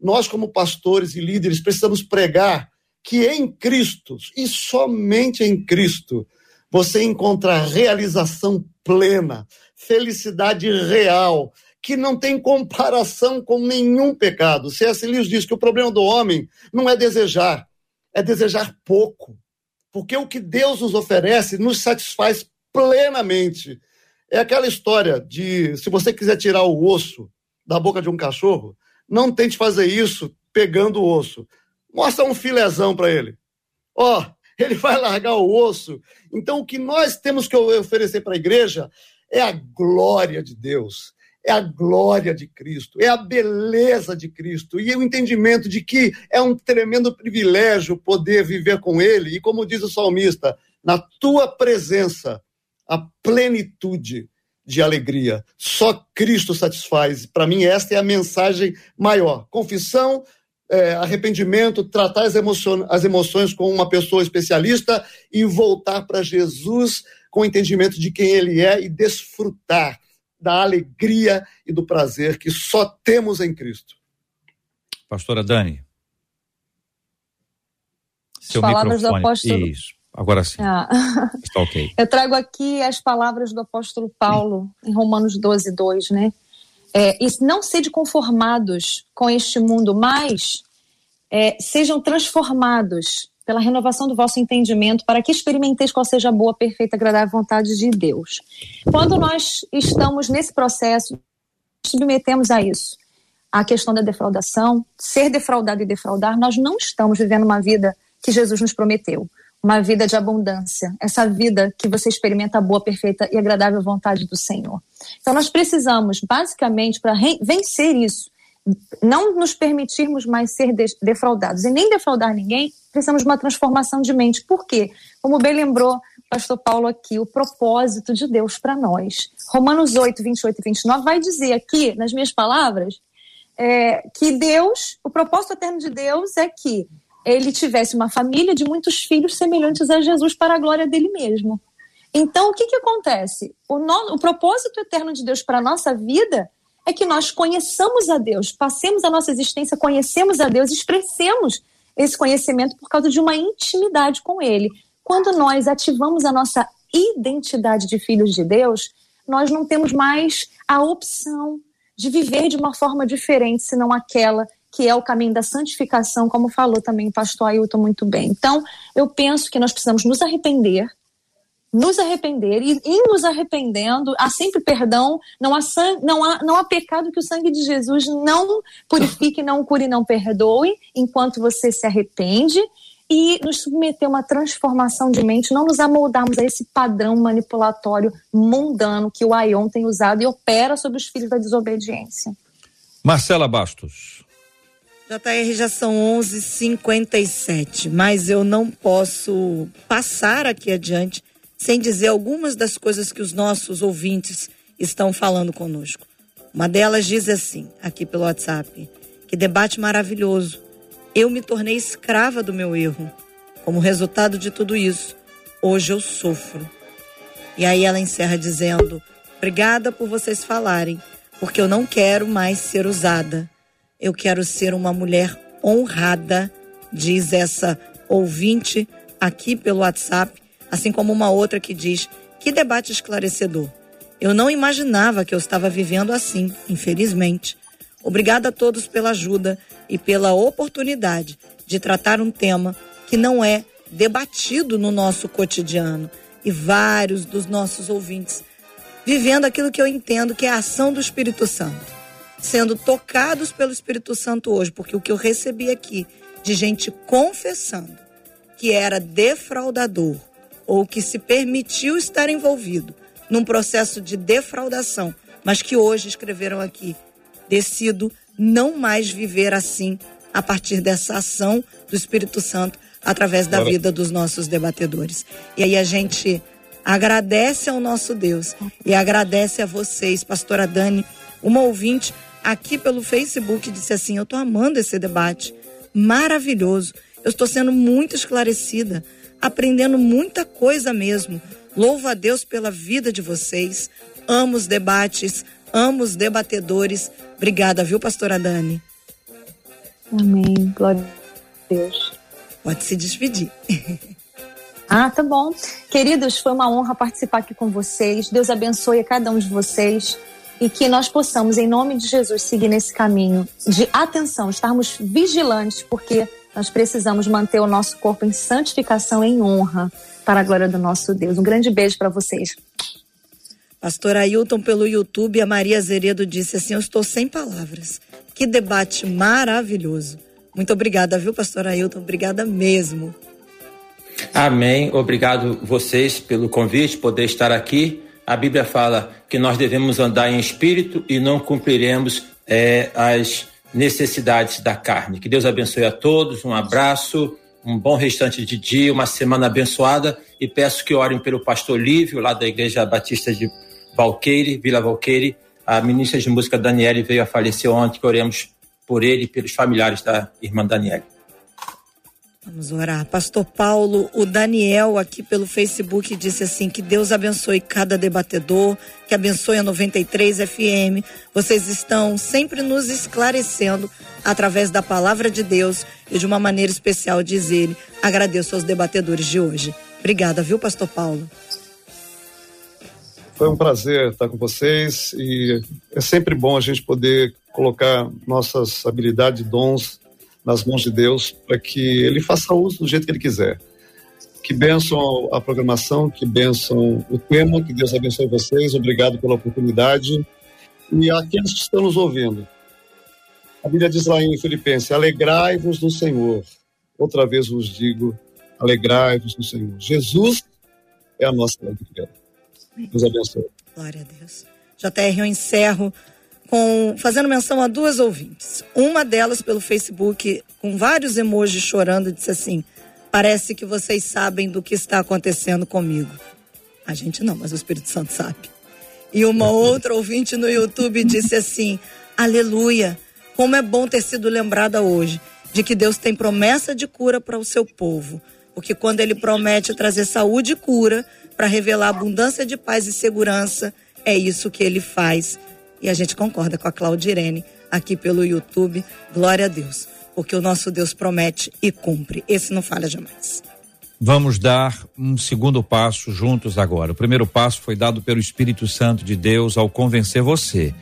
nós, como pastores e líderes, precisamos pregar que em Cristo, e somente em Cristo, você encontra realização plena, felicidade real, que não tem comparação com nenhum pecado. C.S. Lewis diz que o problema do homem não é desejar, é desejar pouco porque o que Deus nos oferece nos satisfaz plenamente. É aquela história de se você quiser tirar o osso da boca de um cachorro, não tente fazer isso pegando o osso. Mostra um filezão para ele. Ó, oh, ele vai largar o osso. Então, o que nós temos que oferecer para a igreja é a glória de Deus é a glória de Cristo, é a beleza de Cristo e o entendimento de que é um tremendo privilégio poder viver com Ele. E como diz o salmista, na tua presença, a plenitude de alegria. Só Cristo satisfaz. Para mim, esta é a mensagem maior. Confissão, é, arrependimento, tratar as, emocion as emoções com uma pessoa especialista e voltar para Jesus com o entendimento de quem Ele é e desfrutar da alegria e do prazer que só temos em Cristo.
Pastora Dani.
Seu as palavras microfone. do apóstolo.
Isso. Agora sim. Ah. Está ok.
Eu trago aqui as palavras do apóstolo Paulo em Romanos 12, 2, né? É, e não sede conformados com este mundo, mas é, sejam transformados pela renovação do vosso entendimento, para que experimenteis qual seja a boa, perfeita, agradável vontade de Deus. Quando nós estamos nesse processo, submetemos a isso a questão da defraudação, ser defraudado e defraudar, nós não estamos vivendo uma vida que Jesus nos prometeu, uma vida de abundância, essa vida que você experimenta a boa, perfeita e agradável vontade do Senhor. Então nós precisamos, basicamente, para vencer isso, não nos permitirmos mais ser defraudados e nem defraudar ninguém, precisamos de uma transformação de mente. Por quê? Como bem lembrou o pastor Paulo aqui, o propósito de Deus para nós. Romanos 8, 28 e 29 vai dizer aqui, nas minhas palavras, é, que Deus, o propósito eterno de Deus é que ele tivesse uma família de muitos filhos semelhantes a Jesus para a glória dele mesmo. Então, o que, que acontece? O, no, o propósito eterno de Deus para a nossa vida é que nós conheçamos a Deus, passemos a nossa existência, conhecemos a Deus, expressemos esse conhecimento por causa de uma intimidade com Ele. Quando nós ativamos a nossa identidade de filhos de Deus, nós não temos mais a opção de viver de uma forma diferente, senão aquela que é o caminho da santificação, como falou também o pastor Ailton muito bem. Então, eu penso que nós precisamos nos arrepender, nos arrepender e em nos arrependendo há sempre perdão, não há, não há, não há pecado que o sangue de Jesus não purifique, não cure, não perdoe, enquanto você se arrepende e nos submeter a uma transformação de mente, não nos amoldarmos a esse padrão manipulatório mundano que o Aion tem usado e opera sobre os filhos da desobediência.
Marcela Bastos.
JR já são 11:57, mas eu não posso passar aqui adiante sem dizer algumas das coisas que os nossos ouvintes estão falando conosco. Uma delas diz assim, aqui pelo WhatsApp: que debate maravilhoso. Eu me tornei escrava do meu erro. Como resultado de tudo isso, hoje eu sofro. E aí ela encerra dizendo: Obrigada por vocês falarem, porque eu não quero mais ser usada. Eu quero ser uma mulher honrada, diz essa ouvinte aqui pelo WhatsApp, assim como uma outra que diz: Que debate esclarecedor. Eu não imaginava que eu estava vivendo assim, infelizmente. Obrigada a todos pela ajuda e pela oportunidade de tratar um tema que não é debatido no nosso cotidiano. E vários dos nossos ouvintes vivendo aquilo que eu entendo que é a ação do Espírito Santo, sendo tocados pelo Espírito Santo hoje, porque o que eu recebi aqui de gente confessando que era defraudador ou que se permitiu estar envolvido num processo de defraudação, mas que hoje escreveram aqui decido não mais viver assim a partir dessa ação do Espírito Santo através da vida dos nossos debatedores. E aí a gente agradece ao nosso Deus e agradece a vocês, pastora Dani, uma ouvinte aqui pelo Facebook disse assim: "Eu tô amando esse debate, maravilhoso. Eu estou sendo muito esclarecida, aprendendo muita coisa mesmo. Louvo a Deus pela vida de vocês. Amo os debates, amo os debatedores. Obrigada, viu, pastora Dani?
Amém. Glória a Deus.
Pode se despedir.
Ah, tá bom. Queridos, foi uma honra participar aqui com vocês. Deus abençoe a cada um de vocês e que nós possamos, em nome de Jesus, seguir nesse caminho de atenção, estarmos vigilantes, porque nós precisamos manter o nosso corpo em santificação, em honra, para a glória do nosso Deus. Um grande beijo para vocês.
Pastor Ailton pelo YouTube, a Maria Zeredo disse assim: Eu estou sem palavras. Que debate maravilhoso. Muito obrigada, viu, pastor Ailton? Obrigada mesmo.
Amém. Obrigado vocês pelo convite, poder estar aqui. A Bíblia fala que nós devemos andar em espírito e não cumpriremos é, as necessidades da carne. Que Deus abençoe a todos. Um abraço, um bom restante de dia, uma semana abençoada e peço que orem pelo pastor Lívio, lá da Igreja Batista de Valqueire, Vila Valqueire. A ministra de música Daniele veio a falecer ontem, que oremos por ele e pelos familiares da irmã Daniele.
Vamos orar. Pastor Paulo, o Daniel aqui pelo Facebook disse assim: que Deus abençoe cada debatedor, que abençoe a 93 FM. Vocês estão sempre nos esclarecendo através da palavra de Deus e de uma maneira especial diz ele. Agradeço aos debatedores de hoje. Obrigada, viu, Pastor Paulo?
Foi um prazer estar com vocês e é sempre bom a gente poder colocar nossas habilidades e dons nas mãos de Deus para que Ele faça uso do jeito que Ele quiser. Que benção a programação, que benção o tema, que Deus abençoe vocês. Obrigado pela oportunidade. E aqueles que estão nos ouvindo. A Bíblia diz lá em Filipenses: Alegrai-vos no Senhor. Outra vez vos digo: alegrai-vos no Senhor. Jesus é a nossa alegria. Deus abençoe.
Glória a Deus. JR, eu encerro com fazendo menção a duas ouvintes. Uma delas pelo Facebook, com vários emojis chorando, disse assim: Parece que vocês sabem do que está acontecendo comigo. A gente não, mas o Espírito Santo sabe. E uma outra ouvinte no YouTube disse assim: Aleluia! Como é bom ter sido lembrada hoje de que Deus tem promessa de cura para o seu povo. Porque quando ele promete trazer saúde e cura, para revelar abundância de paz e segurança. É isso que ele faz. E a gente concorda com a Claudirene aqui pelo YouTube. Glória a Deus. Porque o nosso Deus promete e cumpre. Esse não falha jamais.
Vamos dar um segundo passo juntos agora. O primeiro passo foi dado pelo Espírito Santo de Deus ao convencer você.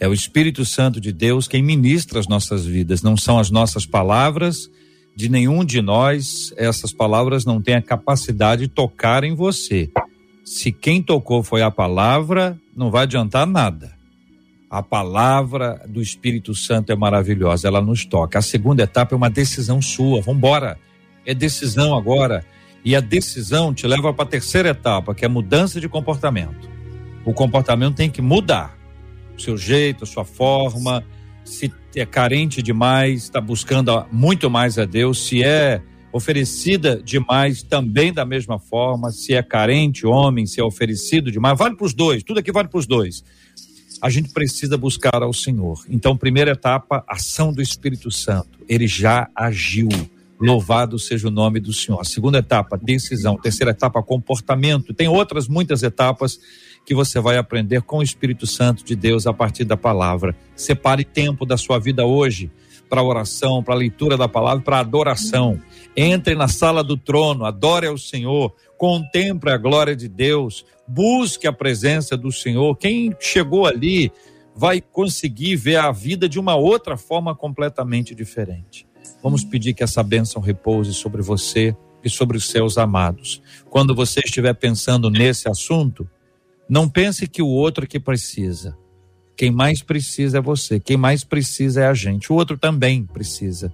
É o Espírito Santo de Deus quem ministra as nossas vidas, não são as nossas palavras de nenhum de nós, essas palavras não têm a capacidade de tocar em você. Se quem tocou foi a palavra, não vai adiantar nada. A palavra do Espírito Santo é maravilhosa, ela nos toca. A segunda etapa é uma decisão sua. Vamos embora. é decisão agora. E a decisão te leva para a terceira etapa, que é mudança de comportamento. O comportamento tem que mudar. O seu jeito, a sua forma. Se é carente demais, está buscando muito mais a Deus. Se é oferecida demais, também da mesma forma. Se é carente, homem, se é oferecido demais, vale para os dois. Tudo aqui vale para os dois. A gente precisa buscar ao Senhor. Então, primeira etapa, ação do Espírito Santo. Ele já agiu Louvado seja o nome do Senhor. Segunda etapa, decisão. Terceira etapa, comportamento. Tem outras muitas etapas que você vai aprender com o Espírito Santo de Deus a partir da palavra. Separe tempo da sua vida hoje para oração, para leitura da palavra, para adoração. Entre na sala do trono, adore ao Senhor, contemple a glória de Deus, busque a presença do Senhor. Quem chegou ali vai conseguir ver a vida de uma outra forma completamente diferente. Vamos pedir que essa bênção repouse sobre você e sobre os seus amados. Quando você estiver pensando nesse assunto, não pense que o outro que precisa. Quem mais precisa é você, quem mais precisa é a gente. O outro também precisa.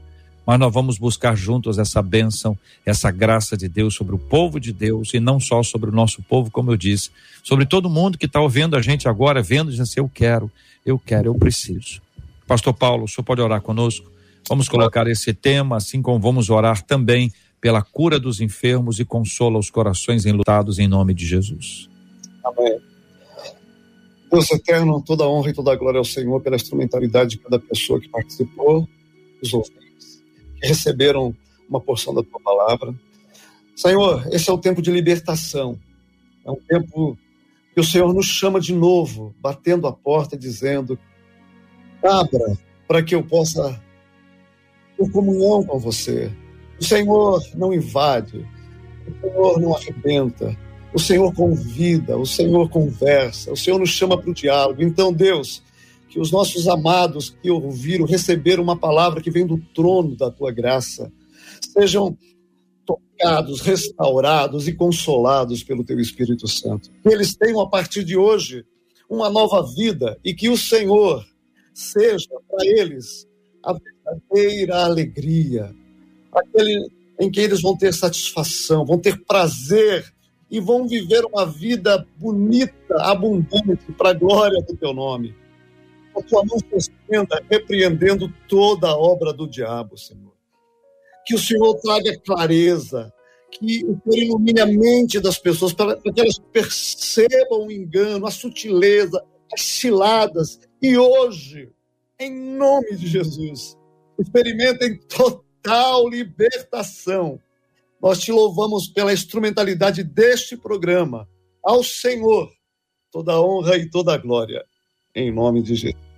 Mas nós vamos buscar juntos essa bênção, essa graça de Deus sobre o povo de Deus e não só sobre o nosso povo, como eu disse, sobre todo mundo que está ouvindo a gente agora, vendo, dizendo assim: eu quero, eu quero, eu preciso. Pastor Paulo, o senhor pode orar conosco? Vamos colocar esse tema, assim como vamos orar também pela cura dos enfermos e consola os corações enlutados em nome de Jesus.
Amém. Deus eterno, toda honra e toda glória ao Senhor pela instrumentalidade de cada pessoa que participou, os ouvintes, que receberam uma porção da tua palavra. Senhor, esse é o tempo de libertação. É um tempo que o Senhor nos chama de novo, batendo a porta, dizendo: abra para que eu possa por comunhão com você. O Senhor não invade, o Senhor não arrebenta, o Senhor convida, o Senhor conversa, o Senhor nos chama para o diálogo. Então, Deus, que os nossos amados que ouviram, receberam uma palavra que vem do trono da tua graça, sejam tocados, restaurados e consolados pelo teu Espírito Santo. Que eles tenham a partir de hoje uma nova vida e que o Senhor seja para eles a verdadeira alegria, aquele em que eles vão ter satisfação, vão ter prazer e vão viver uma vida bonita, abundante, para a glória do teu nome. A tua mão se estenda, repreendendo toda a obra do diabo, Senhor. Que o Senhor traga clareza, que o Senhor ilumine a mente das pessoas, para que elas percebam o engano, a sutileza, as ciladas. E hoje, em nome de Jesus, experimentem total libertação. Nós te louvamos pela instrumentalidade deste programa. Ao Senhor, toda honra e toda glória. Em nome de Jesus.